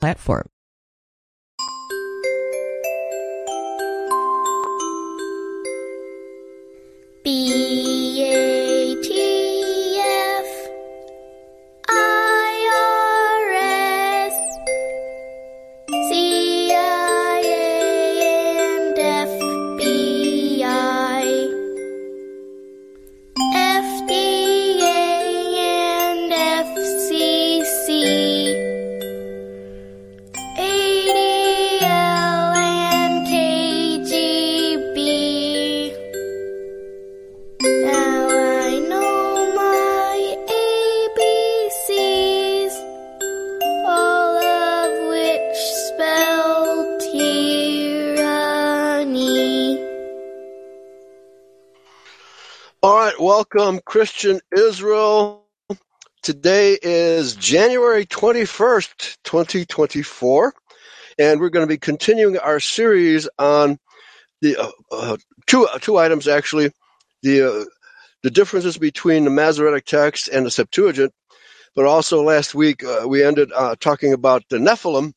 platform. B welcome, Christian Israel. Today is January 21st, 2024, and we're going to be continuing our series on the uh, uh, two two items actually, the uh, the differences between the Masoretic text and the Septuagint, but also last week uh, we ended uh, talking about the Nephilim,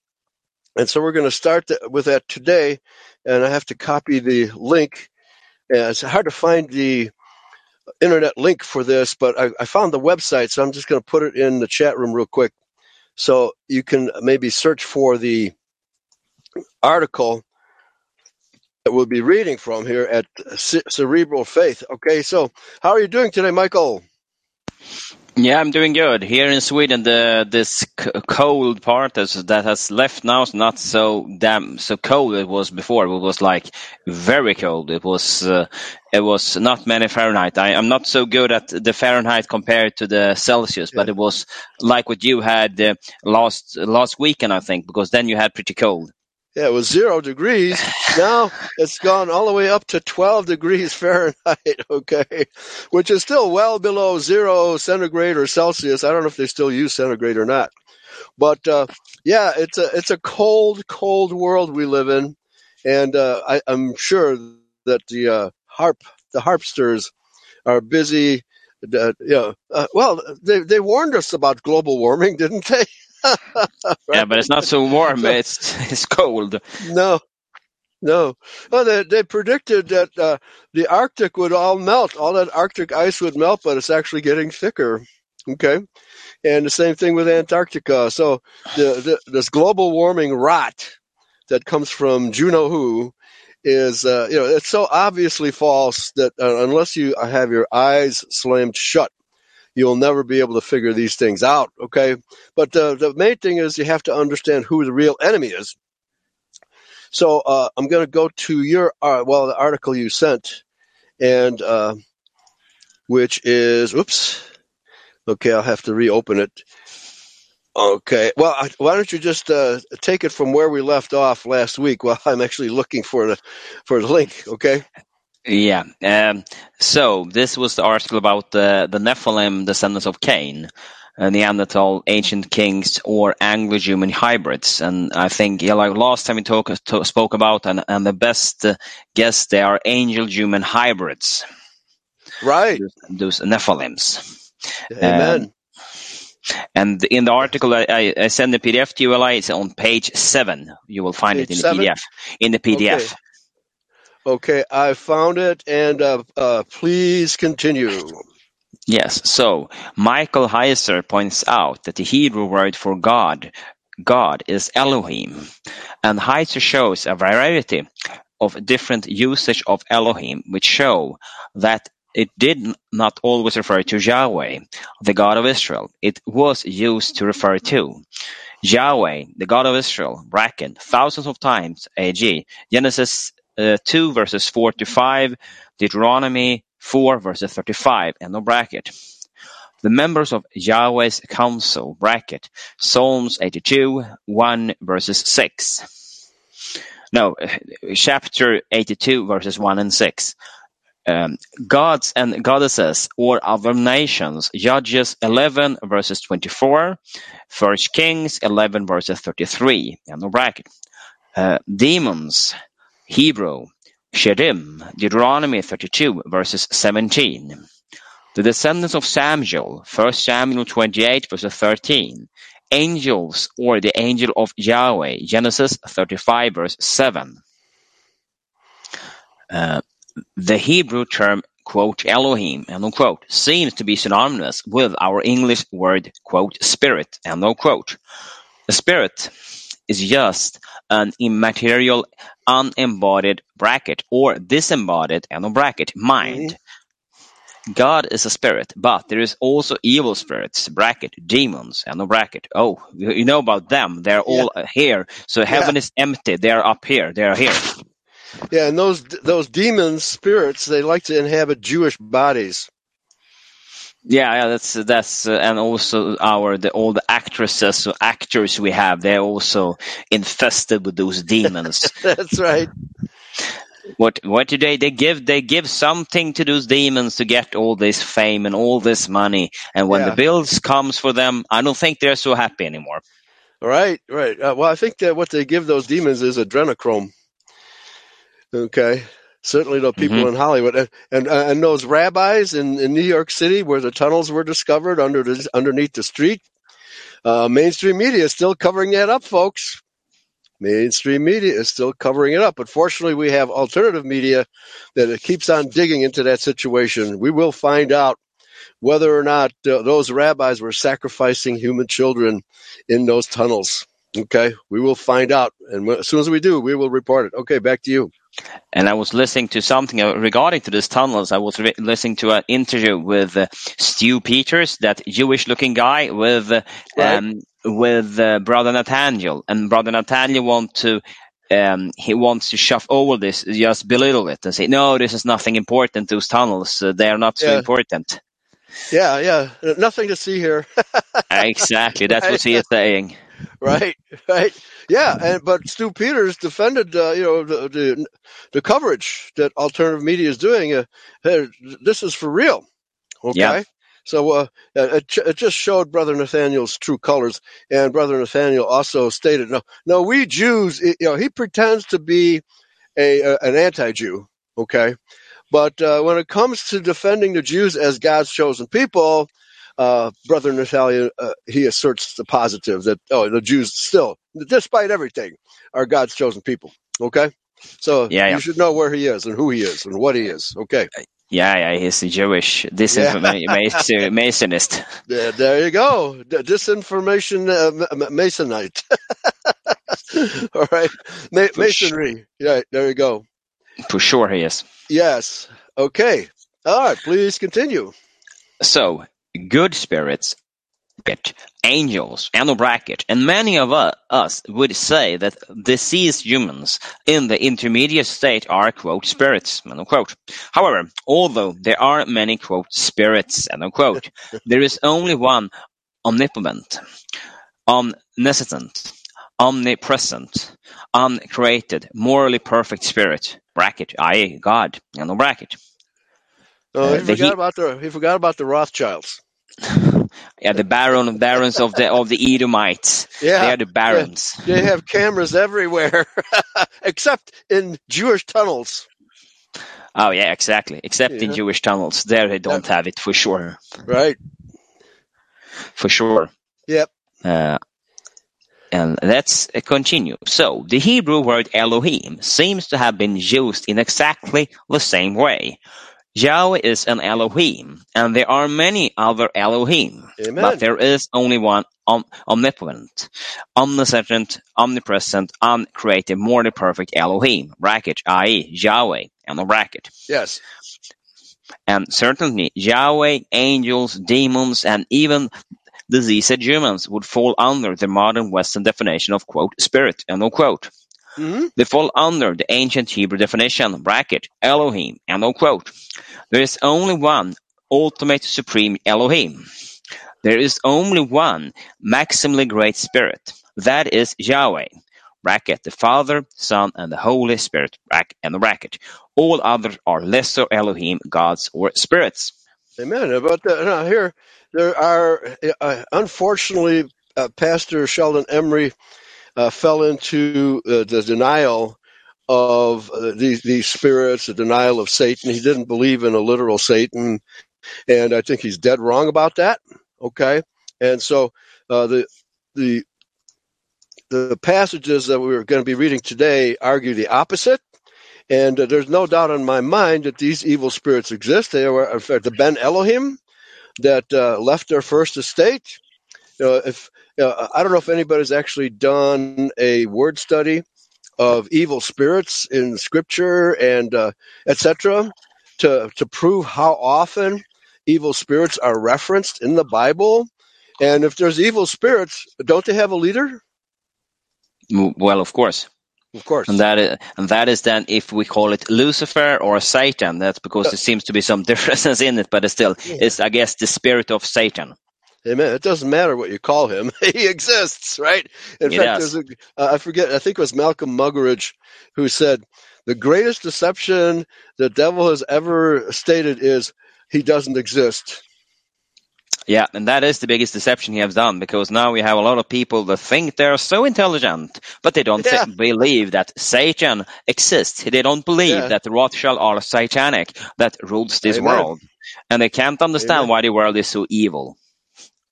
and so we're going to start th- with that today, and I have to copy the link. Uh, it's hard to find the internet link for this, but I, I found the website, so I'm just going to put it in the chat room real quick. So you can maybe search for the article that we'll be reading from here at Ce- Cerebral Faith. Okay, so how are you doing today, Michael? Yeah, I'm doing good. Here in Sweden, the this c- cold part that has left now is not so damn so cold it was before. It was like very cold. It was uh, it was not many Fahrenheit. I, I'm not so good at the Fahrenheit compared to the Celsius, but it was like what you had uh, last last weekend, I think, because then you had pretty cold. Yeah, it was zero degrees. Now it's gone all the way up to 12 degrees Fahrenheit, okay, which is still well below zero centigrade or Celsius. I don't know if they still use centigrade or not. But uh, yeah, it's a it's a cold, cold world we live in, and uh, I, I'm sure that the uh, harp the harpsters are busy. Uh, you know, uh, well, they they warned us about global warming, didn't they? Yeah, but it's not so warm. So- It's it's cold. No, no. Well, they, they predicted that uh, the Arctic would all melt. All that Arctic ice would melt, but it's actually getting thicker. Okay. And the same thing with Antarctica. So the, the this global warming rot that comes from Juno Who is, uh, you know, it's so obviously false that uh, unless you have your eyes slammed shut, you'll never be able to figure these things out. Okay. But uh, the main thing is you have to understand who the real enemy is. So uh, I'm going to go to your uh, well the article you sent, and uh, which is oops. Okay, I'll have to reopen it. Okay, well, I, why don't you just uh, take it from where we left off last week? While I'm actually looking for the for the link. Okay. Yeah. Um, so this was the article about the, the Nephilim descendants of Cain, uh, Neanderthal, ancient kings, or Angel-Human hybrids. And I think, yeah, like last time we talk, to, spoke about, and, and the best uh, guess they are angel-human hybrids, Right. those Nephilims. Amen. And in the article I, I, I send the PDF to you, Eli, it's on page seven. You will find Page it in seven? the PDF. In the PDF. Okay. Okay, I found it, and uh, uh, please continue. Yes. So Michael Heiser points out that the Hebrew word for God, God is Elohim, and Heiser shows a variety of different usage of Elohim, which show that it did not always refer to Yahweh, the God of Israel. It was used to refer to Yahweh, the God of Israel, bracket, thousands of times, AG, Genesis uh, 2 verses 4 to 5, Deuteronomy 4 verses 35, and no bracket. The members of Yahweh's council, bracket, Psalms 82, 1 verses 6. No, uh, chapter 82 verses 1 and 6. Um, gods and goddesses or other nations, Judges 11 verses 24, First Kings 11 verses 33, and no bracket. Uh, demons, Hebrew, Shedim, Deuteronomy 32 verses 17. The descendants of Samuel, 1 Samuel 28 verses 13, angels or the angel of Yahweh. Genesis 35 verse 7. Uh, the Hebrew term quote Elohim end quote seems to be synonymous with our English word quote spirit end quote. Spirit is just an immaterial, unembodied bracket or disembodied bracket mind. Mm-hmm. God is a spirit, but there is also evil spirits, bracket, demons, and no bracket. Oh, you you know about them. They're all here. So heaven is empty. They're up here. They're here. Yeah, and those those demons, spirits, they like to inhabit Jewish bodies. Yeah, yeah, that's that's, uh, and also our the all the actresses, or actors we have, they're also infested with those demons. That's right. what what do they they give they give something to those demons to get all this fame and all this money, and when Yeah. the bills comes for them, I don't think they're so happy anymore. Right, right. Uh, well, I think that what they give those demons is adrenochrome. Okay, certainly the people Mhm. in Hollywood and and, uh, and those rabbis in, in New York City where the tunnels were discovered under the, underneath the street. Uh, mainstream media is still covering that up, folks. Mainstream media is still covering it up, but fortunately, we have alternative media that keeps on digging into that situation. We will find out whether or not uh, those rabbis were sacrificing human children in those tunnels. Okay, we will find out, and as soon as we do, we will report it. Okay, back to you. And I was listening to something uh, regarding to these tunnels. I was re- listening to an interview with uh, Stu Peters, that Jewish-looking guy, with uh, Right. um, with uh, Brother Nathaniel, and Brother Nathaniel want to. Um, he wants to shove over this, just belittle it, and say, "No, this is nothing important. Those tunnels, uh, they are not so important." Yeah, yeah, nothing to see here. exactly, that's what he is saying. Right, right. Yeah, and but Stu Peters defended, uh, you know, the, the the coverage that alternative media is doing. Uh, hey, this is for real. Okay. Yeah. So uh, it, it just showed Brother Nathaniel's true colors, and Brother Nathaniel also stated, "No, no, we Jews, you know, he pretends to be a, a an anti-Jew, okay, but uh, when it comes to defending the Jews as God's chosen people, uh, Brother Nathaniel, uh, he asserts the positive that oh, the Jews still, despite everything, are God's chosen people, okay." So Yeah, yeah. you should know where he is and who he is and what he is. Okay, Yeah, yeah, he's a Jewish disinformationist. there, there you go. Disinformation uh, masonite. All right, Ma- masonry. Yeah, there you go. For sure, he is. Yes. Okay. All right. Please continue. So, good spirits, angels, and a bracket, and many of us would say that deceased humans in the intermediate state are, quote, spirits, end of quote. However, although there are many, quote, spirits, end of quote, there is only one omnipotent, omniscient, omnipresent, uncreated, morally perfect spirit, bracket, i.e., God, end of bracket. Oh, Uh, he forgot about the he forgot about the Rothschilds. Yeah, the baron barons of the of the Edomites. Yeah. They are the barons. They have cameras everywhere, except in Jewish tunnels. Oh yeah, exactly. Except in Jewish tunnels, there they don't have it for sure. Right. For sure. Yep. Uh, and let's uh, continue. So the Hebrew word Elohim seems to have been used in exactly the same way. Yahweh is an Elohim, and there are many other Elohim, Amen. but there is only one om- omnipotent, omniscient, omnipresent, uncreated, morally perfect Elohim, bracket, i.e., Yahweh, and a bracket. Yes. And certainly Yahweh, angels, demons, and even diseased humans would fall under the modern Western definition of quote spirit end of quote. Hmm They fall under the ancient Hebrew definition bracket Elohim end of quote. There is only one ultimate supreme Elohim. There is only one maximally great spirit. That is Yahweh. Bracket the Father, Son, and the Holy Spirit. Bracket and the bracket. All others are lesser Elohim, gods, or spirits. Amen. But uh, now here, there are uh, unfortunately, uh, Pastor Sheldon Emery uh, fell into uh, the denial of uh, these these spirits, the denial of Satan. He didn't believe in a literal Satan, and I think he's dead wrong about that. Okay, and so uh, the the the passages that we're going to be reading today argue the opposite. And uh, there's no doubt in my mind that these evil spirits exist. They were, in fact, the Ben Elohim that uh, left their first estate. Know, if uh, I don't know if anybody's actually done a word study of evil spirits in Scripture and uh, etc. to to prove how often evil spirits are referenced in the Bible. And if there's evil spirits, don't they have a leader? Well, of course. Of course. And that is, and that is then if we call it Lucifer or Satan, that's because there seems to be some differences in it, but it's still, Yeah. it's, I guess, the spirit of Satan. Amen. It doesn't matter what you call him; he exists, right? In He fact, does. there's a, uh, I forget. I think it was Malcolm Muggeridge who said the greatest deception the devil has ever stated is he doesn't exist. Yeah, and that is the biggest deception he has done because now we have a lot of people that think they're so intelligent, but they don't Yeah. thi- believe that Satan exists. They don't believe Yeah. that the Rothschild are satanic that rules this Amen. world. And they can't understand Amen. why the world is so evil.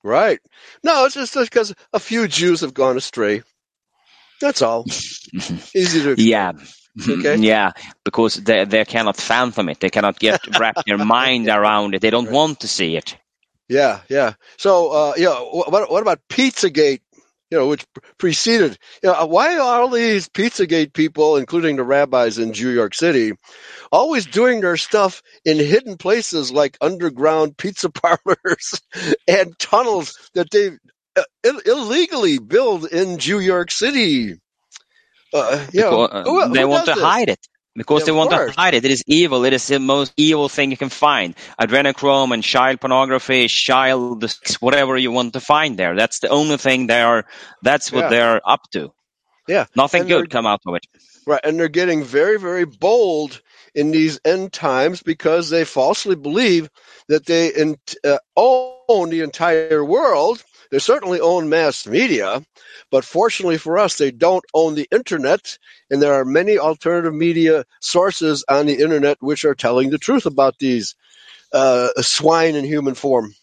Right? No, it's just because a few Jews have gone astray. That's all. Easy to Yeah. Okay. Yeah, because they they cannot fathom it. They cannot get wrap their mind around it. They don't Right. want to see it. Yeah, yeah. So, uh, wh- what what about Pizzagate? You know, which preceded. You know, why are all these Pizzagate people, including the rabbis in New York City, always doing their stuff in hidden places like underground pizza parlors and tunnels that they uh, Ill- illegally build in New York City? Uh, you know, uh, who- they who want to this? hide it. Because Yeah, they want course. to hide it. It is evil. It is the most evil thing you can find. Adrenochrome and child pornography, child whatever you want to find there. That's the only thing they are. That's what Yeah. they're up to. Yeah, Nothing And good come out of it. Right, and they're getting very, very bold in these end times because they falsely believe that they in, uh, own the entire world. They certainly own mass media, but fortunately for us, they don't own the internet. And there are many alternative media sources on the internet which are telling the truth about these uh, swine in human form.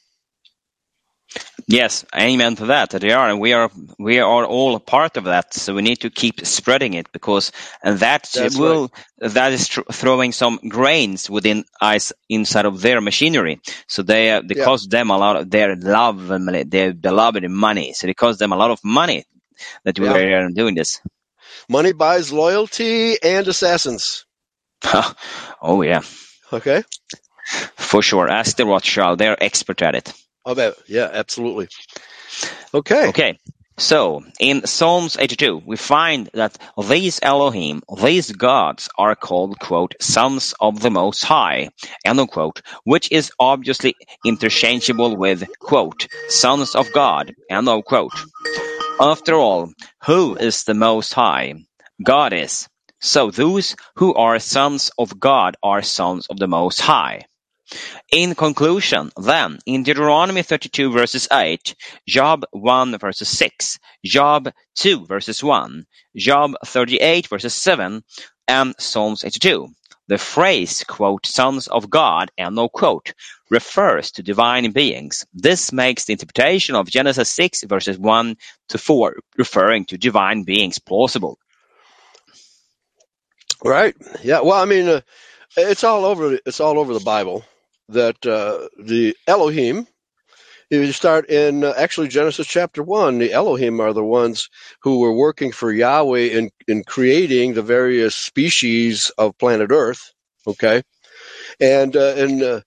Yes, amen to that. They are, and we are, we are all a part of that. So we need to keep spreading it because, and that That's will, that is tr- throwing some grains within us inside of their machinery. So they, uh, they Yeah. cost them a lot of their love, and their beloved money. So it costs them a lot of money that we Yeah. are doing this. Money buys loyalty and assassins. oh yeah, Okay? for sure. Ask the Rothschild; they're expert at it. I. Yeah, absolutely. Okay. Okay. So in Psalms 82, we find that these Elohim, these gods are called, quote, sons of the Most High, end quote, which is obviously interchangeable with, quote, sons of God, end of quote. After all, who is the Most High? God is. So those who are sons of God are sons of the Most High. In conclusion, then, in Deuteronomy 32 verses 8, Job 1 verses 6, Job 2 verses 1, Job 38 verses 7, and Psalms 82, the phrase, quote, sons of God, end no quote, refers to divine beings. This makes the interpretation of Genesis 6 verses 1 to 4, referring to divine beings, plausible. Right. Yeah. Well, I mean, uh, it's all over. It's all over the Bible that uh, the Elohim. If you start in uh, actually Genesis chapter one, the Elohim are the ones who were working for Yahweh in in creating the various species of planet Earth. Okay, and uh, in uh,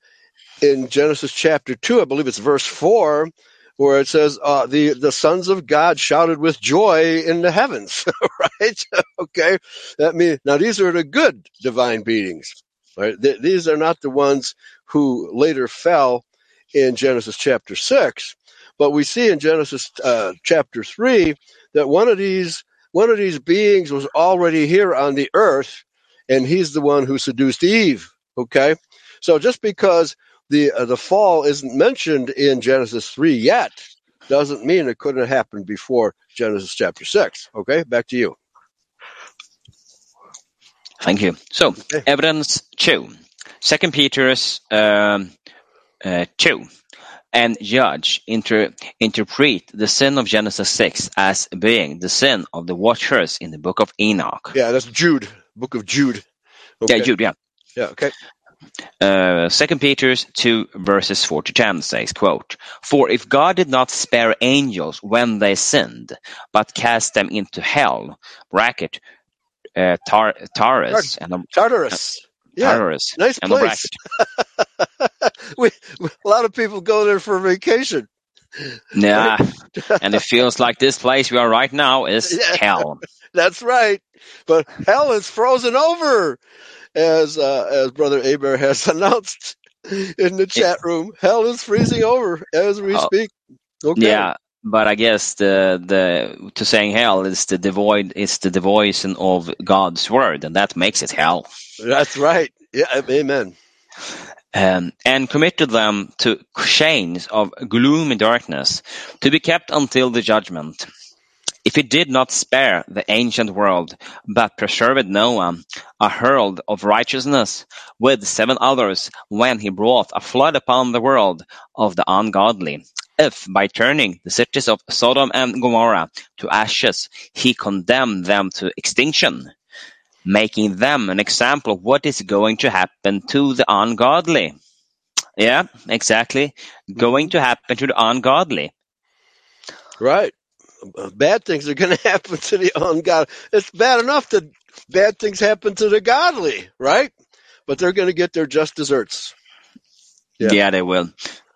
in Genesis chapter two, I believe it's verse four, where it says uh, the the sons of God shouted with joy in the heavens. right? okay, that means now these are the good divine beings. Right? Th- these are not the ones who later fell in Genesis chapter six, but we see in Genesis uh, chapter three that one of these one of these beings was already here on the earth, and he's the one who seduced Eve. Okay, so just because the uh, the fall isn't mentioned in Genesis three yet doesn't mean it couldn't have happened before Genesis chapter six. Okay, back to you. Thank you. So, Okay. evidence two. Second Peter's um, uh, two. and Jude inter- interpret the sin of Genesis 6 as being the sin of the watchers in the book of Enoch. Yeah, that's Jude, book of Jude. Yeah, Okay. Jude, yeah. Yeah, okay. Uh, 2 Peter 2 verses 4 to 10 says, quote, For if God did not spare angels when they sinned, but cast them into hell, bracket, uh, tar- and a, Tartarus. Yeah, Tartarus, nice place. we, a lot of people go there for vacation. Yeah, and it feels like this place we are right now is Yeah. hell. That's right. But hell is frozen over, as uh, as Brother Aber has announced in the chat room. Hell is freezing over as we Oh. speak. Okay. Yeah, but I guess the the to saying hell is the devoid is the devotion of God's word, and that makes it hell. That's right. Yeah. Amen. um, and committed them to chains of gloomy darkness, to be kept until the judgment. If he did not spare the ancient world, but preserved Noah, a herald of righteousness, with seven others, when he brought a flood upon the world of the ungodly, if by turning the cities of Sodom and Gomorrah to ashes, he condemned them to extinction, making them an example of what is going to happen to the ungodly. Yeah, exactly. Going mm-hmm. to happen to the ungodly. Right. Bad things are going to happen to the ungodly. It's bad enough that bad things happen to the godly, right? But they're going to get their just desserts. Yeah. Yeah, they will.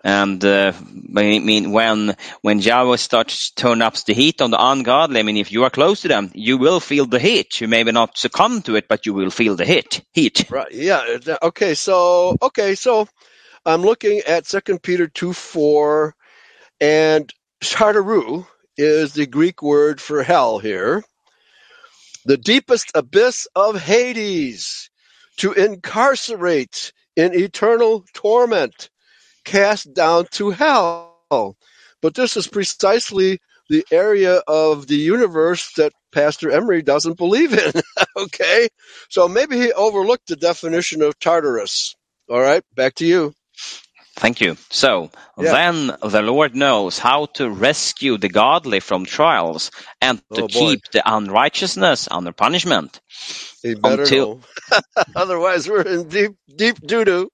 And uh, I mean, when when Yahweh starts to turn up the heat on the ungodly, I mean, if you are close to them, you will feel the heat. You maybe not succumb to it, but you will feel the heat. Heat. Right. Yeah. Okay. So okay. So I'm looking at Second Peter two four, and Tartaru is the Greek word for hell here. The deepest abyss of Hades, to incarcerate in eternal torment, cast down to hell. But this is precisely the area of the universe that Pastor Emery doesn't believe in. okay. So maybe he overlooked the definition of Tartarus. All right, back to you. Thank you. So Yeah. then the Lord knows how to rescue the godly from trials and to Oh, keep the unrighteousness under punishment. He better Until- know. Otherwise, we're in deep, deep doo doo.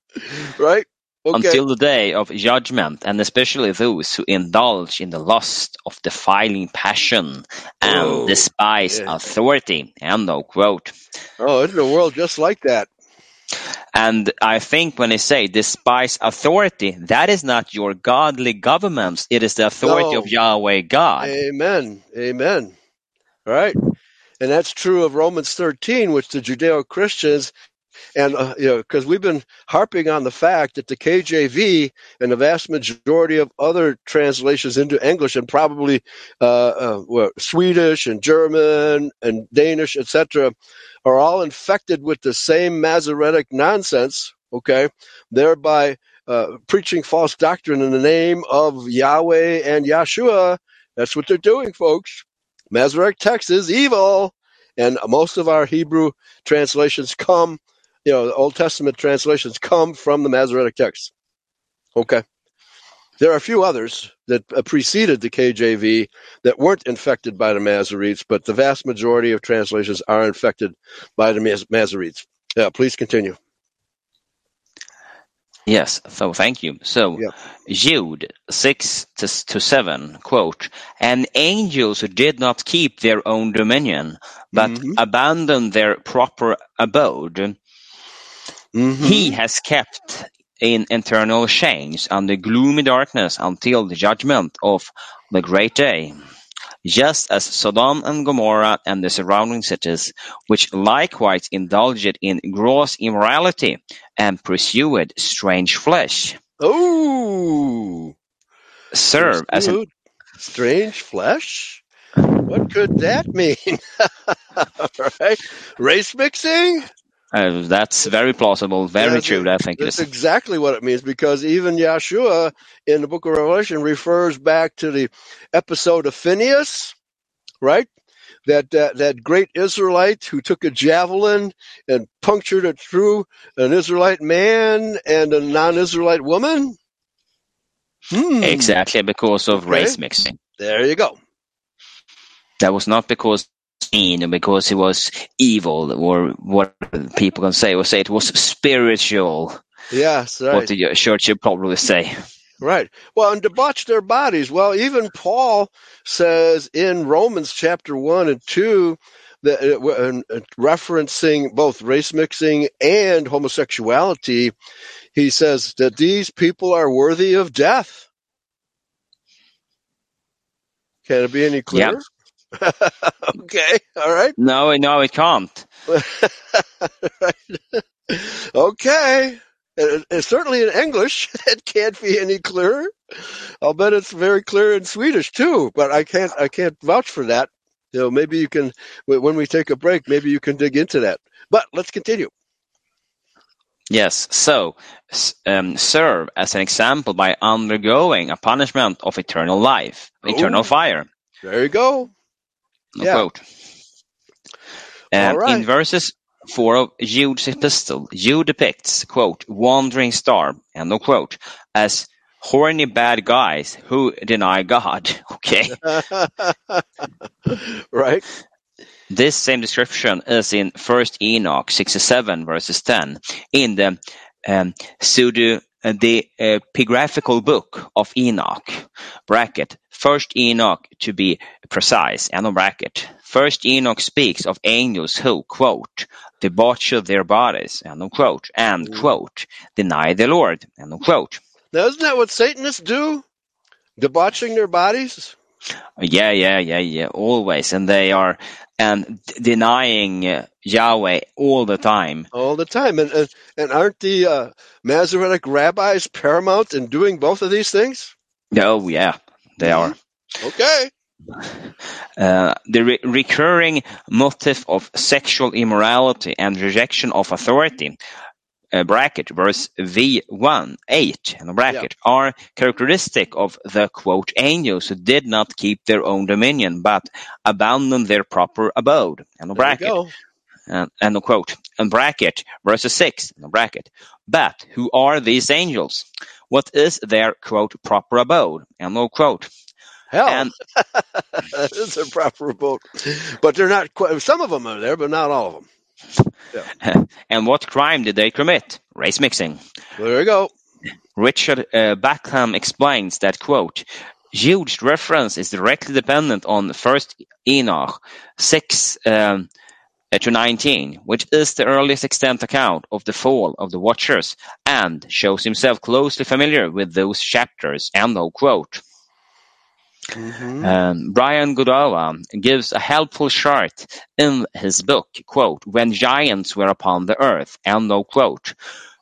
Right? Okay. until the day of judgment, and especially those who indulge in the lust of defiling passion and Oh, despise yeah. authority. End of quote. oh, isn't the world just like that? And I think when they say despise authority, that is not your godly governments. It is the authority No. of Yahweh God. Amen. Amen. All right. And that's true of Romans 13, which the Judeo Christians, and, uh, you know, because we've been harping on the fact that the KJV and the vast majority of other translations into English and probably uh, uh, Swedish and German and Danish, etc., are all infected with the same Masoretic nonsense, okay, thereby uh, preaching false doctrine in the name of Yahweh and Yahshua. That's what they're doing, folks. Masoretic text is evil, and most of our Hebrew translations come, you know, Old Testament translations come from the Masoretic text. Okay. There are a few others that uh, preceded the KJV that weren't infected by the Masoretes, but the vast majority of translations are infected by the Mas- Masoretes. Yeah, please continue. Yes, so thank you. So, Yeah. Jude 6 to, to 7, quote, And angels who did not keep their own dominion, but Mhm. abandoned their proper abode, Mhm. he has kept in eternal chains under gloomy darkness until the judgment of the great day. Just as Sodom and Gomorrah and the surrounding cities, which likewise indulged in gross immorality and pursued strange flesh, Oh, serve as an strange flesh. What could that mean? right? Race mixing? Uh, that's very plausible, very That's true. I think That's exactly what it means because even Yeshua in the book of Revelation refers back to the episode of Phineas, right? That, that that great Israelite who took a javelin and punctured it through an Israelite man and a non-Israelite woman. Hmm. Exactly because of Okay. race mixing. There you go. That was not because and because he was evil or what people can say or say it was spiritual. Yes, right. What the church would probably say. Right. Well, and debauch their bodies. Well, even Paul says in Romans chapter 1 and 2 that uh, uh, referencing both race mixing and homosexuality, he says that these people are worthy of death. Can it be any Yeah. okay. All right. No, no, it can't. okay. And, and certainly in English, it can't be any clearer. I'll bet it's very clear in Swedish too, but I can't I can't vouch for that. You know, maybe you can when we take a break, maybe you can dig into that. But let's continue. Yes, so um, serve as an example by undergoing a punishment of eternal life, eternal fire. There you go. No Yeah. quote. Um, right. In verses 4 of Jude's epistle, Jude depicts, quote, wandering star, end of quote, as horny bad guys who deny God. Okay. right. This same description is in First Enoch 67 verses 10 in the um, pseudo the uh, epigraphical book of Enoch bracket First Enoch to be precise and on bracket First Enoch speaks of angels who quote debauch their bodies end quote and Mm. quote deny the Lord end quote Now isn't that what Satanists do? Debauching their bodies? Yeah, yeah, yeah, yeah, always, and they are and d- denying Yahweh all the time. All the time. And and, and aren't the uh, Masoretic rabbis paramount in doing both of these things? Oh, yeah, they are. Okay. Uh, the re- recurring motive of sexual immorality and rejection of authority. Uh, bracket verse V1 8 and bracket are characteristic of the quote angels who did not keep their own dominion but abandoned their proper abode and bracket and, and quote, and bracket, verses 6, and bracket. But who are these angels? What is their, quote, proper abode? And no quote. Hell, And that is a proper boat. But they're not quite, some of them are there, but not all of them. and what crime did they commit? Race mixing. Well, there you go. Richard uh, Bauckham explains that, quote, Jude's reference is directly dependent on First Enoch 6 um, uh, to 19, which is the earliest extant account of the fall of the Watchers, and shows himself closely familiar with those chapters. End of quote. Mhm. Um, Brian Godawa gives a helpful chart in his book, quote, When Giants Were Upon the Earth, end of quote,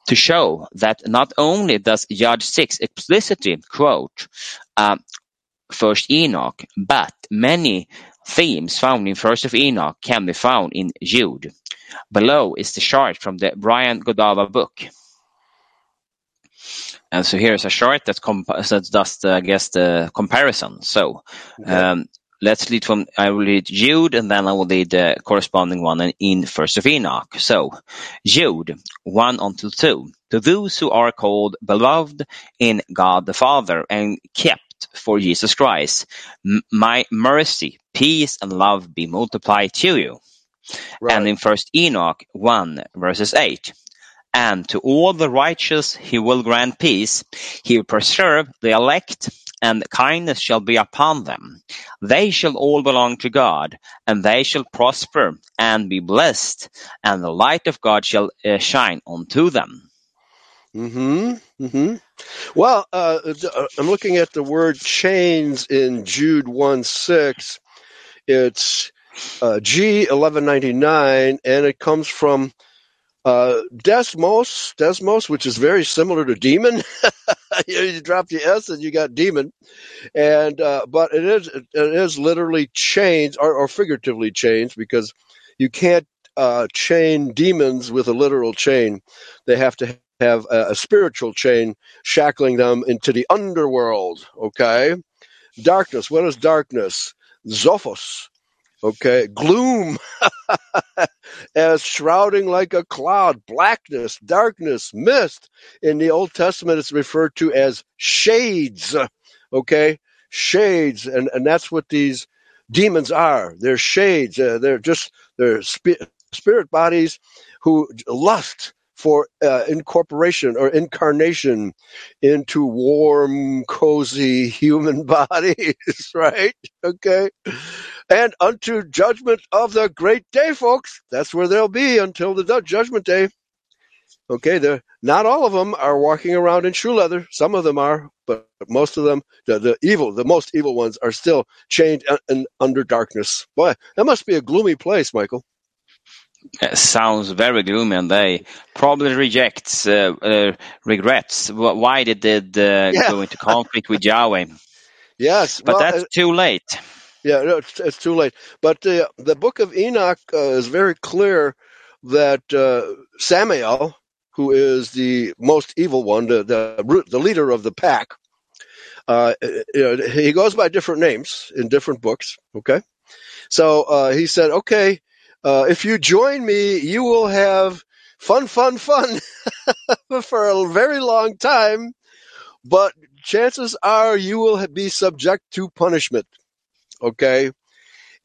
to show that not only does Jude 6 explicitly quote uh, First Enoch, but many themes found in First of Enoch can be found in Jude. Below is the chart from the Brian Godawa book. And so here's a chart that, that does, the, I guess, the comparison. So Okay. um, let's read from, I will read Jude and then I will read the corresponding one in- First of Enoch. So Jude 1 until 2. To those who are called beloved in God the Father and kept for Jesus Christ, my mercy, peace, and love be multiplied to you. right. And in First Enoch 1 verses 8. And to all the righteous he will grant peace. He will preserve the elect, and kindness shall be upon them. They shall all belong to God, and they shall prosper and be blessed, and the light of God shall uh, shine unto them. hmm hmm Well, uh, uh, I'm looking at the word chains in Jude 1 6. It's uh, G1199, and it comes from uh, Desmos, Desmos, which is very similar to demon. you, you drop the S and you got demon. And, uh, but it is, it is literally chains or, or figuratively chains because you can't, uh, chain demons with a literal chain. They have to have a, a spiritual chain shackling them into the underworld. Okay. Darkness. What is darkness? Zophos. Okay. Gloom. as shrouding like a cloud, blackness, darkness, mist. In the Old Testament, it's referred to as shades. Okay, shades, and and that's what these demons are. They're shades. Uh, they're just they're spi- spirit bodies who lust for uh, incorporation or incarnation into warm, cozy human bodies, right? Okay. And unto judgment of the great day, folks. That's where they'll be until the judgment day. Okay, they're, not all of them are walking around in shoe leather. Some of them are, but most of them, the, the evil, the most evil ones, are still chained and under darkness. Boy, that must be a gloomy place, Michael. It sounds very gloomy, and they probably rejects, uh, uh, regrets why they did uh, yeah. go into conflict with Yahweh. Yes, but well, that's too late. Yeah, no, it's, it's, too late. But the the book of Enoch uh, is very clear that uh, Samael, who is the most evil one, the the, the leader of the pack, uh, you know, he goes by different names in different books. Okay, so he said, okay uh, if you join me, you will have fun, fun, fun for a very long time, but chances are you will be subject to punishment. Okay?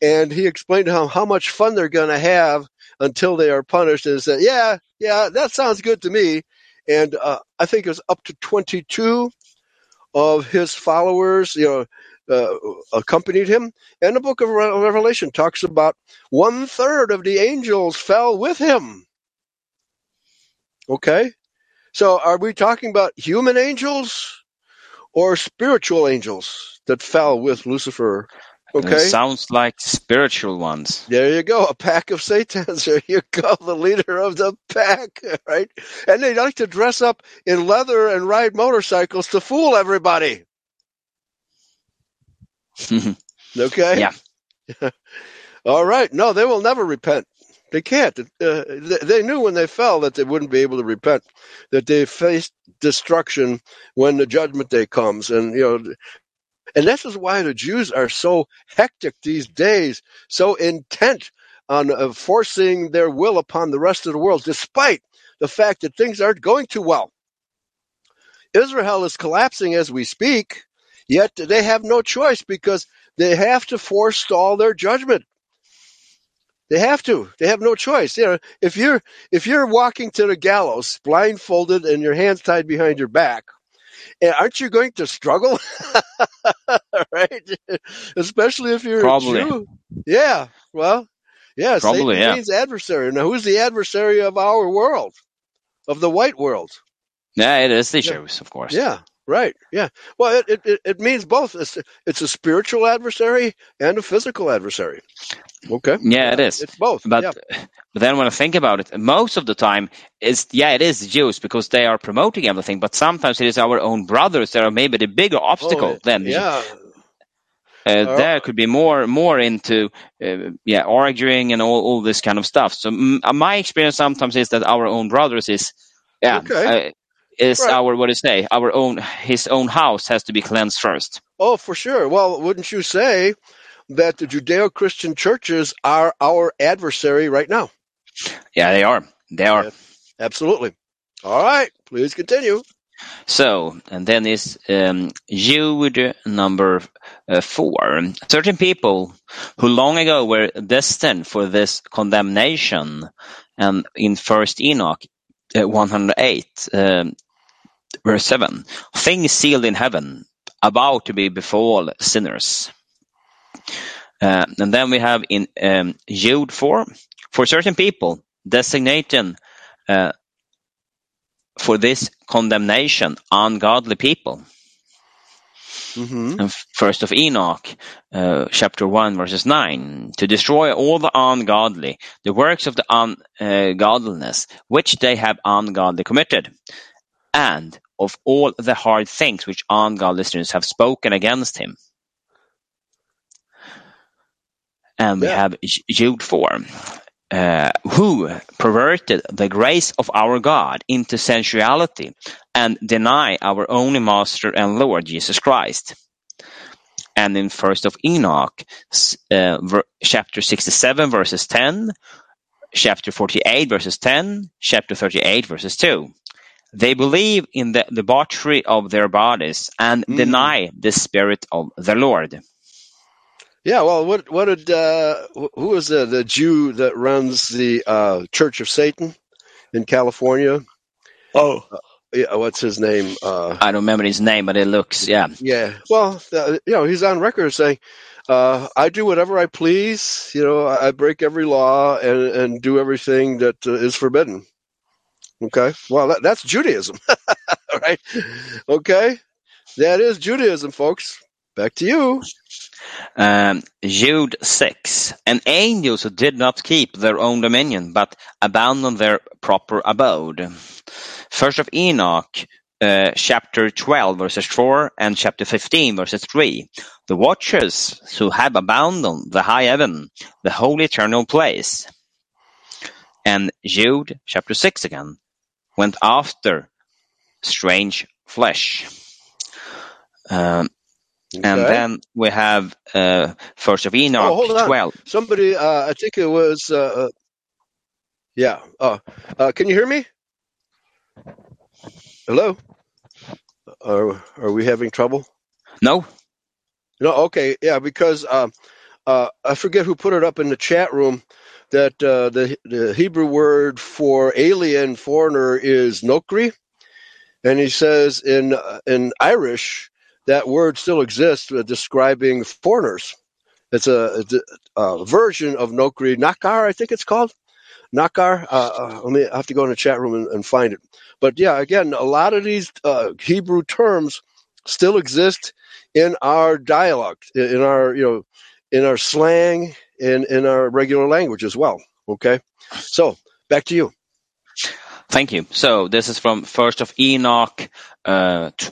And he explained to how, how much fun they're going to have until they are punished and said, yeah, yeah, that sounds good to me. And uh, I think it was up to 22 of his followers, you know, uh, accompanied him. And the book of Revelation talks about one third of the angels fell with him. Okay? So are we talking about human angels or spiritual angels that fell with Lucifer? Okay. sounds like spiritual ones. There you go. A pack of Satans. There you go. The leader of the pack, right? And they like to dress up in leather and ride motorcycles to fool everybody. okay. Yeah. All right. No, they will never repent. They can't. Uh, they knew when they fell that they wouldn't be able to repent, that they faced destruction when the judgment day comes. And, you know, and this is why the Jews are so hectic these days, so intent on uh, forcing their will upon the rest of the world, despite the fact that things aren't going too well. Israel is collapsing as we speak. Yet they have no choice because they have to forestall their judgment. They have to. They have no choice. You know, if you're if you're walking to the gallows blindfolded and your hands tied behind your back, Eh, aren't you going to struggle? right? Especially if you're Probably. a Jew. Yeah. Well, yeah. Probably, Satan yeah. means adversary. Now, who's the adversary of our world, of the white world? Yeah, it is the Yeah. Jews, of course. Yeah, right. Yeah. Well, it, it, it means both. It's, it's a spiritual adversary and a physical adversary. Okay. Yeah, it is. It's both. But yeah. but then when I think about it, most of the time is yeah, it is the Jews because they are promoting everything. But sometimes it is our own brothers that are maybe the bigger obstacle Oh, than yeah. uh, there could be more more into uh, yeah arguing and all, all this kind of stuff so uh, my experience sometimes is that our own brothers is yeah Okay. Is Right. our what do you say our own his own house has to be cleansed first Oh, for sure. Well, wouldn't you say that the Judeo-Christian churches are our adversary right now? yeah they are they are Yeah. Absolutely. All right. Please continue. So, and then is um, Jude number uh, four. Certain people who long ago were destined for this condemnation, and in First Enoch uh, 108, um, verse 7, things sealed in heaven, about to be befall sinners. Uh, and then we have in um, Jude 4, for certain people, designating uh, for this condemnation ungodly people. hmm And first of Enoch, uh, chapter 1, verses 9, to destroy all the ungodly, the works of the ungodliness, which they have ungodly committed, and of all the hard things which ungodly listeners have spoken against him. And we Yeah. have Jude 4, uh, who perverted the grace of our God into sensuality and deny our only Master and Lord Jesus Christ. And in First of Enoch, uh, ver- chapter 67, verses 10, chapter 48 verses 10, chapter 38 verses 2. They believe in the debauchery of their bodies and Mm. deny the spirit of the Lord. Yeah, well, what what did uh, wh- who was the the Jew that runs the uh, Church of Satan in California? Oh, Yeah, what's his name? Uh, I don't remember his name, but it looks yeah. yeah, well, uh, you know, he's on record saying, uh, "I do whatever I please. You know, I, I break every law and and do everything that uh, is forbidden." Okay, well, that, that's Judaism, right? Okay, that is Judaism, folks. Back to you. Um, Jude 6. And angels who did not keep their own dominion, but abandoned their proper abode. First of Enoch, uh, chapter 12, verses 4, and chapter 15, verses 3. The watchers who have abandoned the high heaven, the holy eternal place. And Jude, chapter 6 again, went after strange flesh. Um, and then we have uh, First of Enoch, Oh, hold on. 12. Somebody, uh, I think it was, uh, uh, yeah. Uh, uh, can you hear me? Hello. Are are we having trouble? No? No. Okay. Yeah. Because um, uh, I forget who put it up in the chat room that uh, the the Hebrew word for alien foreigner is nokri, and he says in uh, in Irish that word still exists uh, describing foreigners. It's a, a, a version of nokri nakar, I think it's called. Nakar. Uh, uh, let me I have to go in the chat room and, and find it. But yeah, again, a lot of these uh, Hebrew terms still exist in our dialect, in in our you know, in our slang, in in our regular language as well. Okay, so back to you. Thank you. So this is from First of Enoch, uh, t-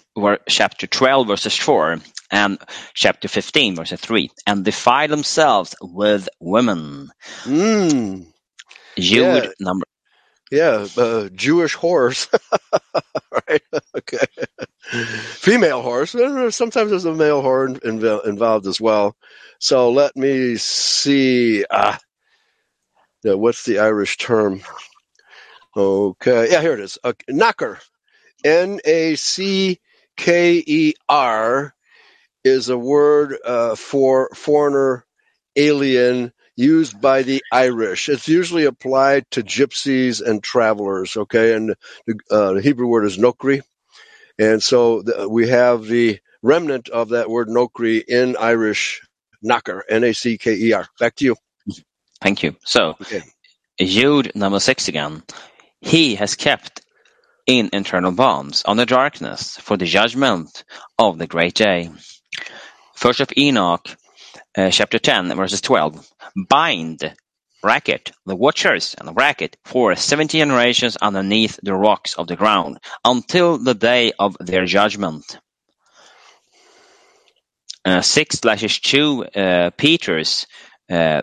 chapter 12, verses 4, and chapter 15, verses 3. And defile themselves with women. Mm, Jude Yeah. number. yeah, uh, Jewish horse, right? Okay, female horse. Sometimes there's a male inv- involved as well. So let me see. Ah, yeah, what's the Irish term? Okay, yeah, here it is. Uh, knocker, N A C K E R, is a word uh, for foreigner, alien, used by the Irish. It's usually applied to gypsies and travelers. Okay, and uh, the Hebrew word is nokri, and so the, we have the remnant of that word nokri in Irish, knocker, N A C K E R. Back to you. Thank you. So Okay. Jude number 6 again. He has kept in internal bonds on the darkness for the judgment of the great day. First of Enoch, uh, chapter 10, verses 12. Bind, bracket, the watchers and the bracket for 70 generations underneath the rocks of the ground until the day of their judgment. Uh, 6 slashes 2 uh, Peter's uh,